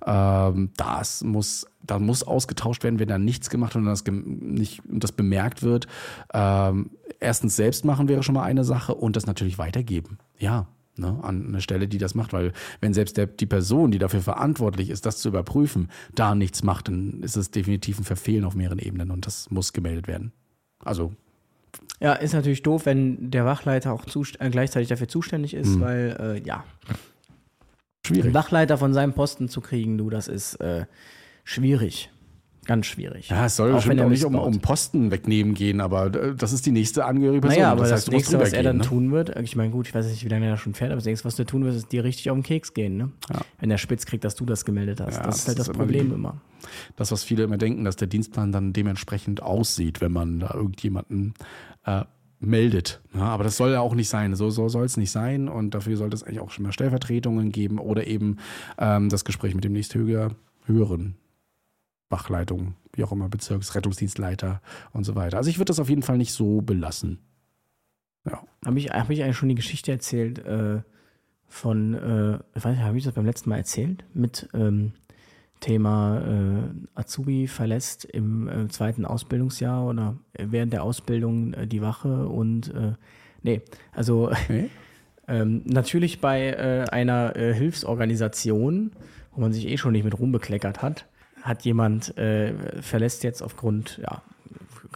ähm, das muss, da muss ausgetauscht werden, wenn da nichts gemacht wird und das, nicht, das bemerkt wird. Ähm, erstens selbst machen wäre schon mal eine Sache und das natürlich weitergeben. Ja, Ne, an eine Stelle, die das macht, weil wenn selbst der, die Person, die dafür verantwortlich ist, das zu überprüfen, da nichts macht, dann ist es definitiv ein Verfehlen auf mehreren Ebenen und das muss gemeldet werden. Also ja, ist natürlich doof, wenn der Wachleiter auch äh, gleichzeitig dafür zuständig ist, mhm. weil, äh, ja. Schwierig. Den Wachleiter von seinem Posten zu kriegen, du, das ist äh, schwierig. Ganz schwierig. Ja, es soll auch bestimmt auch nicht um, um, Posten wegnehmen gehen, aber äh, das ist die nächste angehörige Person. Naja, aber das, heißt, das nächste, was er dann ne? tun wird, ich meine, gut, ich weiß nicht, wie lange er da schon fährt, aber das nächste, was du tun wirst, ist dir richtig auf den Keks gehen, ne? Ja. Wenn er spitz kriegt, dass du das gemeldet hast. Ja, das ist halt das, das Problem immer, immer. Das, was viele immer denken, dass der Dienstplan dann dementsprechend aussieht, wenn man da irgendjemanden äh, meldet. Ja, aber das soll ja auch nicht sein. So, so soll es nicht sein. Und dafür sollte es eigentlich auch schon mal Stellvertretungen geben oder eben ähm, das Gespräch mit dem nächsthöher, höheren Wachleitung, wie auch immer, Bezirksrettungsdienstleiter und so weiter. Also ich würde das auf jeden Fall nicht so belassen. Ja. Habe ich, hab ich eigentlich schon die Geschichte erzählt äh, von, äh, ich weiß nicht, habe ich das beim letzten Mal erzählt? Mit ähm, Thema äh, Azubi verlässt im äh, zweiten Ausbildungsjahr oder während der Ausbildung äh, die Wache und äh, nee, also okay. [laughs] ähm, natürlich bei äh, einer äh, Hilfsorganisation, wo man sich eh schon nicht mit Ruhm bekleckert hat, hat jemand äh, verlässt jetzt aufgrund, ja,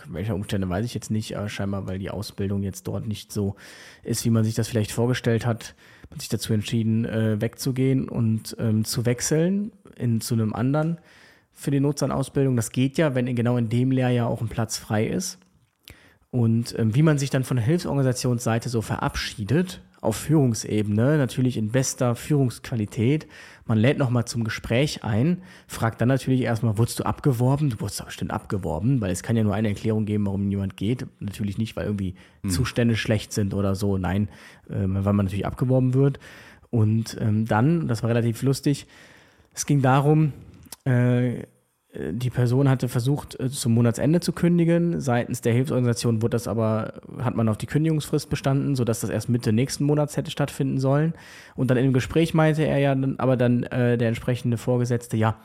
welcher Umstände weiß ich jetzt nicht, aber scheinbar, weil die Ausbildung jetzt dort nicht so ist, wie man sich das vielleicht vorgestellt hat, hat sich dazu entschieden, äh, wegzugehen und ähm, zu wechseln in, zu einem anderen für die Notsandausbildung. Das geht ja, wenn genau in dem Lehrjahr auch ein Platz frei ist. Und ähm, wie man sich dann von der Hilfsorganisationsseite so verabschiedet, auf Führungsebene, natürlich in bester Führungsqualität. Man lädt nochmal zum Gespräch ein, fragt dann natürlich erstmal, wurdest du abgeworben? Du wurdest doch bestimmt abgeworben, weil es kann ja nur eine Erklärung geben, warum jemand geht. Natürlich nicht, weil irgendwie hm. Zustände schlecht sind oder so. Nein, äh, weil man natürlich abgeworben wird. Und ähm, dann, das war relativ lustig, es ging darum, äh, die Person hatte versucht, äh, zum Monatsende zu kündigen. Seitens der Hilfsorganisation wurde das aber, hat man auf die Kündigungsfrist bestanden, sodass das erst Mitte nächsten Monats hätte stattfinden sollen. Und dann im Gespräch meinte er ja aber dann äh, der entsprechende Vorgesetzte, ja,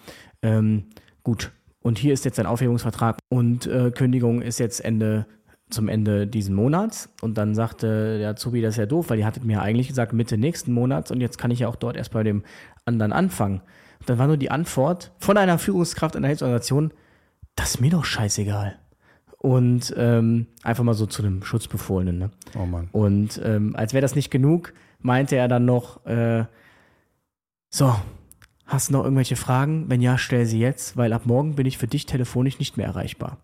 ähm, gut. Und hier ist jetzt ein Aufhebungsvertrag und äh, Kündigung ist jetzt Ende zum Ende diesen Monats. Und dann sagte der Azubi, das ist ja doof, weil die hattet mir eigentlich gesagt Mitte nächsten Monats und jetzt kann ich ja auch dort erst bei dem anderen anfangen. Dann war nur die Antwort von einer Führungskraft in der Hilfsorganisation, das ist mir doch scheißegal. Und ähm, einfach mal so zu einem Schutzbefohlenen. Ne? Oh Mann. Und ähm, als wäre das nicht genug, meinte er dann noch, äh, so, hast du noch irgendwelche Fragen? Wenn ja, stell sie jetzt, weil ab morgen bin ich für dich telefonisch nicht mehr erreichbar.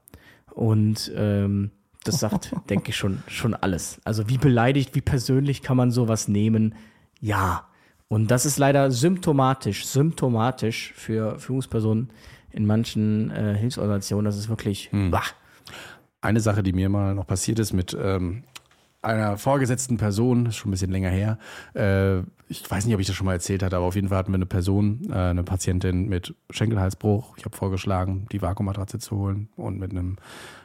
Und ähm, das sagt, denke ich, schon, schon alles. Also wie beleidigt, wie persönlich kann man sowas nehmen? Ja. Und das ist leider symptomatisch, symptomatisch für Führungspersonen in manchen äh, Hilfsorganisationen. Das ist wirklich. Hm. Eine Sache, die mir mal noch passiert ist mit ähm, einer vorgesetzten Person, ist schon ein bisschen länger her. Äh, ich weiß nicht, ob ich das schon mal erzählt hatte, aber auf jeden Fall hatten wir eine Person, äh, eine Patientin mit Schenkelhalsbruch. Ich habe vorgeschlagen, die Vakuummatratze zu holen und mit einem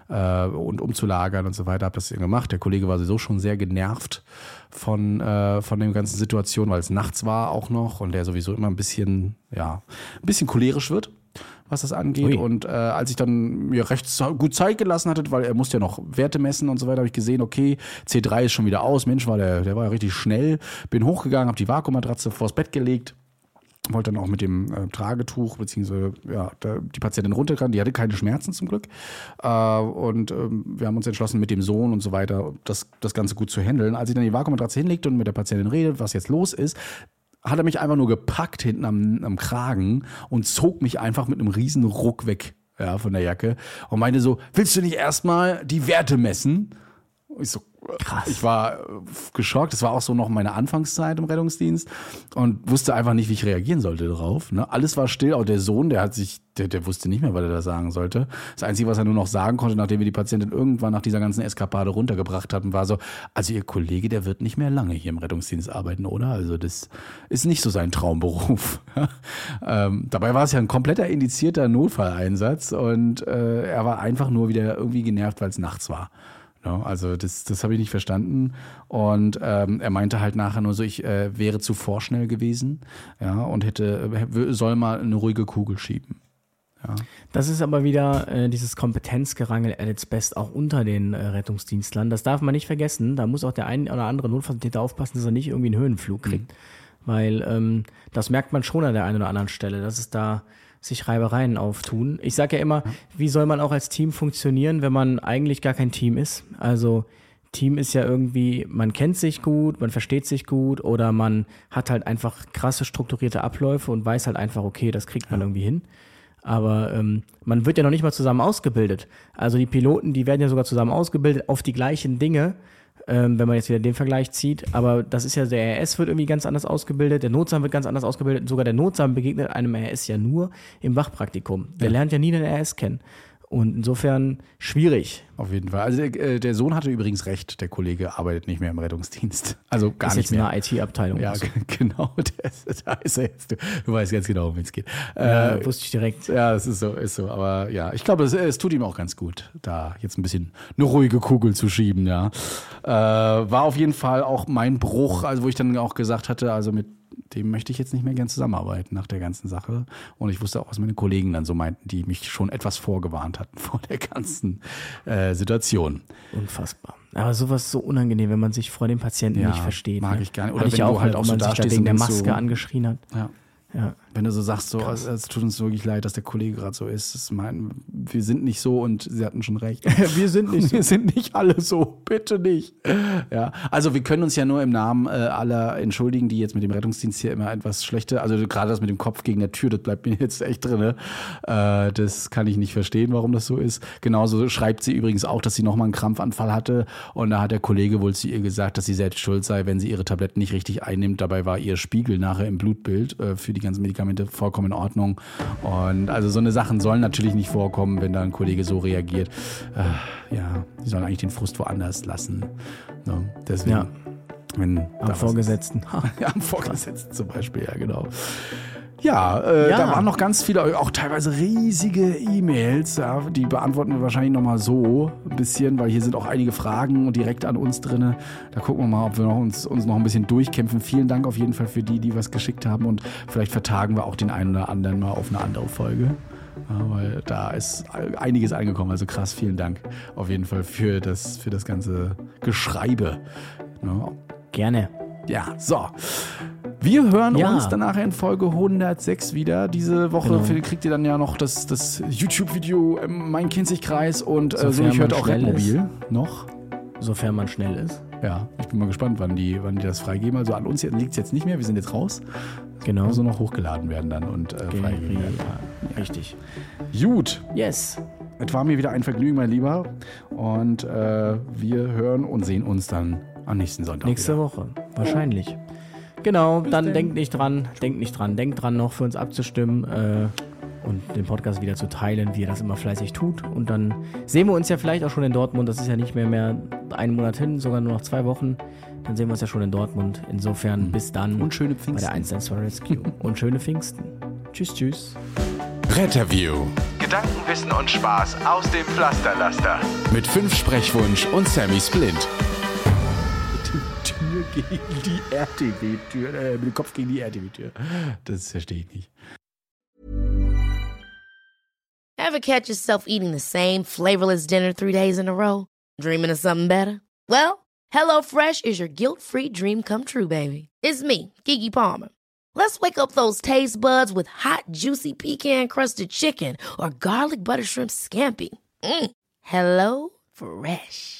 äh, und umzulagern und so weiter. Habe das gemacht. Der Kollege war sowieso schon sehr genervt von äh, von der ganzen Situation, weil es nachts war auch noch und der sowieso immer ein bisschen ja ein bisschen cholerisch wird was das angeht. Ui. Und äh, als ich dann mir recht gut Zeit gelassen hatte, weil er musste ja noch Werte messen und so weiter, habe ich gesehen, okay, C3 ist schon wieder aus. Mensch, war der, der war ja richtig schnell. Bin hochgegangen, habe die Vakuummatratze vors Bett gelegt, wollte dann auch mit dem äh, Tragetuch beziehungsweise ja die Patientin runterkam. Die hatte keine Schmerzen zum Glück äh, und ähm, wir haben uns entschlossen mit dem Sohn und so weiter das das Ganze gut zu handeln. Als ich dann die Vakuummatratze hinlegte und mit der Patientin redet, was jetzt los ist, hat er mich einfach nur gepackt hinten am, am Kragen und zog mich einfach mit einem riesen Ruck weg ja, von der Jacke und meinte so, willst du nicht erstmal die Werte messen? Ich so, Krass. Ich war äh, geschockt. Das war auch so noch meine Anfangszeit im Rettungsdienst und wusste einfach nicht, wie ich reagieren sollte darauf. Ne? Alles war still. Auch der Sohn, der hat sich, der, der wusste nicht mehr, was er da sagen sollte. Das Einzige, was er nur noch sagen konnte, nachdem wir die Patientin irgendwann nach dieser ganzen Eskapade runtergebracht hatten, war so: Also ihr Kollege, der wird nicht mehr lange hier im Rettungsdienst arbeiten, oder? Also das ist nicht so sein Traumberuf. [laughs] ähm, dabei war es ja ein kompletter indizierter Notfalleinsatz und äh, er war einfach nur wieder irgendwie genervt, weil es nachts war. No, also das, das habe ich nicht verstanden. Und ähm, er meinte halt nachher nur so, ich äh, wäre zu vorschnell gewesen, ja, und hätte, soll mal eine ruhige Kugel schieben. Ja. Das ist aber wieder äh, dieses Kompetenzgerangel at its best auch unter den äh, Rettungsdienstlern. Das darf man nicht vergessen. Da muss auch der ein oder andere Notfalltäter aufpassen, dass er nicht irgendwie einen Höhenflug kriegt. Weil ähm, das merkt man schon an der einen oder anderen Stelle, dass es da sich Reibereien auftun. Ich sage ja immer, wie soll man auch als Team funktionieren, wenn man eigentlich gar kein Team ist? Also Team ist ja irgendwie, man kennt sich gut, man versteht sich gut oder man hat halt einfach krasse strukturierte Abläufe und weiß halt einfach, okay, das kriegt man irgendwie hin. Aber ähm, man wird ja noch nicht mal zusammen ausgebildet. Also die Piloten, die werden ja sogar zusammen ausgebildet auf die gleichen Dinge, ähm, wenn man jetzt wieder den Vergleich zieht. Aber das ist ja, der RS wird irgendwie ganz anders ausgebildet, der Notsam wird ganz anders ausgebildet. Sogar der Notsam begegnet einem RS ja nur im Wachpraktikum. Der lernt ja nie den RS kennen. Und insofern schwierig. Auf jeden Fall. Also der, äh, der Sohn hatte übrigens recht, der Kollege arbeitet nicht mehr im Rettungsdienst. Also gar ist nicht jetzt mehr. eine IT-Abteilung. ja, Also, [laughs] genau. [laughs] Der ist, da ist er jetzt. Du, du weißt ganz genau, um wen es geht. äh, Äh, wusste ich direkt. ja, es ist so, ist so. Aber ja, ich glaube, es, es tut ihm auch ganz gut, da jetzt ein bisschen eine ruhige Kugel zu schieben, ja. Äh, war auf jeden Fall auch mein Bruch, also wo ich dann auch gesagt hatte, also mit dem möchte ich jetzt nicht mehr gern zusammenarbeiten nach der ganzen Sache. Und ich wusste auch, was meine Kollegen dann so meinten, die mich schon etwas vorgewarnt hatten [laughs] vor der ganzen äh, Situation. Unfassbar. Aber sowas ist so unangenehm, wenn man sich vor dem Patienten Ja, nicht versteht. mag ne? ich gar nicht. Oder ich wenn du auch halt halt, auch so man sich da wegen der Maske so- angeschrien hat. Ja. Ja. Wenn du so sagst, so, es, es tut uns wirklich leid, dass der Kollege gerade so ist. Das mein, wir sind nicht so und sie hatten schon recht. [laughs] Wir sind nicht so. Wir sind nicht alle so, bitte nicht. Ja, also wir können uns ja nur im Namen äh, aller entschuldigen, die jetzt mit dem Rettungsdienst hier immer etwas schlechte, also gerade das mit dem Kopf gegen der Tür, das bleibt mir [laughs] jetzt echt drin. Äh, das kann ich nicht verstehen, warum das so ist. Genauso schreibt sie übrigens auch, dass sie nochmal einen Krampfanfall hatte und da hat der Kollege wohl zu ihr gesagt, dass sie selbst schuld sei, wenn sie ihre Tabletten nicht richtig einnimmt. Dabei war ihr Spiegel nachher im Blutbild äh, für die ganzen Medikamente vollkommen in Ordnung. Und also so eine Sachen sollen natürlich nicht vorkommen, wenn da ein Kollege so reagiert. Äh, ja, die sollen eigentlich den Frust woanders lassen. Ne? Deswegen, Ja. wenn Am Vorgesetzten. [laughs] Ja, am Vorgesetzten zum Beispiel, ja, genau. Ja, äh, Ja. da waren noch ganz viele, auch teilweise riesige E-Mails. Ja, die beantworten wir wahrscheinlich nochmal so ein bisschen, weil hier sind auch einige Fragen direkt an uns drin. Da gucken wir mal, ob wir noch uns, uns noch ein bisschen durchkämpfen. Vielen Dank auf jeden Fall für die, die was geschickt haben. Und vielleicht vertagen wir auch den einen oder anderen mal auf eine andere Folge. Ja, weil da ist einiges angekommen. Also krass, vielen Dank auf jeden Fall für das, für das ganze Geschreibe. Ne? Gerne. Ja, so. Wir hören Ja. uns dann nachher in Folge 106 wieder. Diese Woche Genau. kriegt ihr dann ja noch das, das YouTube-Video im Main-Kinzig-Kreis und äh, so ich hört auch schnell Redmobil noch. Sofern man schnell ist. Ja, ich bin mal gespannt, wann die, wann die das freigeben. Also an uns liegt es jetzt nicht mehr, wir sind jetzt raus. Genau. Nur noch hochgeladen werden dann und äh, freigegeben werden. Richtig. Gut, Yes. es war mir wieder ein Vergnügen, mein Lieber. Und äh, wir hören und sehen uns dann am nächsten Sonntag. Nächste wieder. Woche. Wahrscheinlich. Genau, dann denkt nicht dran, denkt nicht dran, denkt dran noch für uns abzustimmen äh, und den Podcast wieder zu teilen, wie ihr das immer fleißig tut. Und dann sehen wir uns ja vielleicht auch schon in Dortmund. Das ist ja nicht mehr mehr einen Monat hin, sogar nur noch zwei Wochen. Dann sehen wir uns ja schon in Dortmund. Insofern bis dann. Und schöne Bei Pfingsten. der 112 Rescue. [laughs] und schöne Pfingsten. Tschüss, tschüss. Retterview Gedanken, Wissen und Spaß aus dem Pflasterlaster. mit fünf Sprechwunsch und Sammy Splint. Gegen die RTW-Tür, äh, mit dem Kopf gegen die RTW-Tür. Das verstehe ich nicht. Ever catch yourself eating the same flavorless dinner three days in a row? Dreaming of something better? Well, HelloFresh is your guilt-free dream come true, baby. It's me, Kiki Palmer. Let's wake up those taste buds with hot, juicy pecan-crusted chicken or garlic butter shrimp scampi. Mm. Hello Fresh.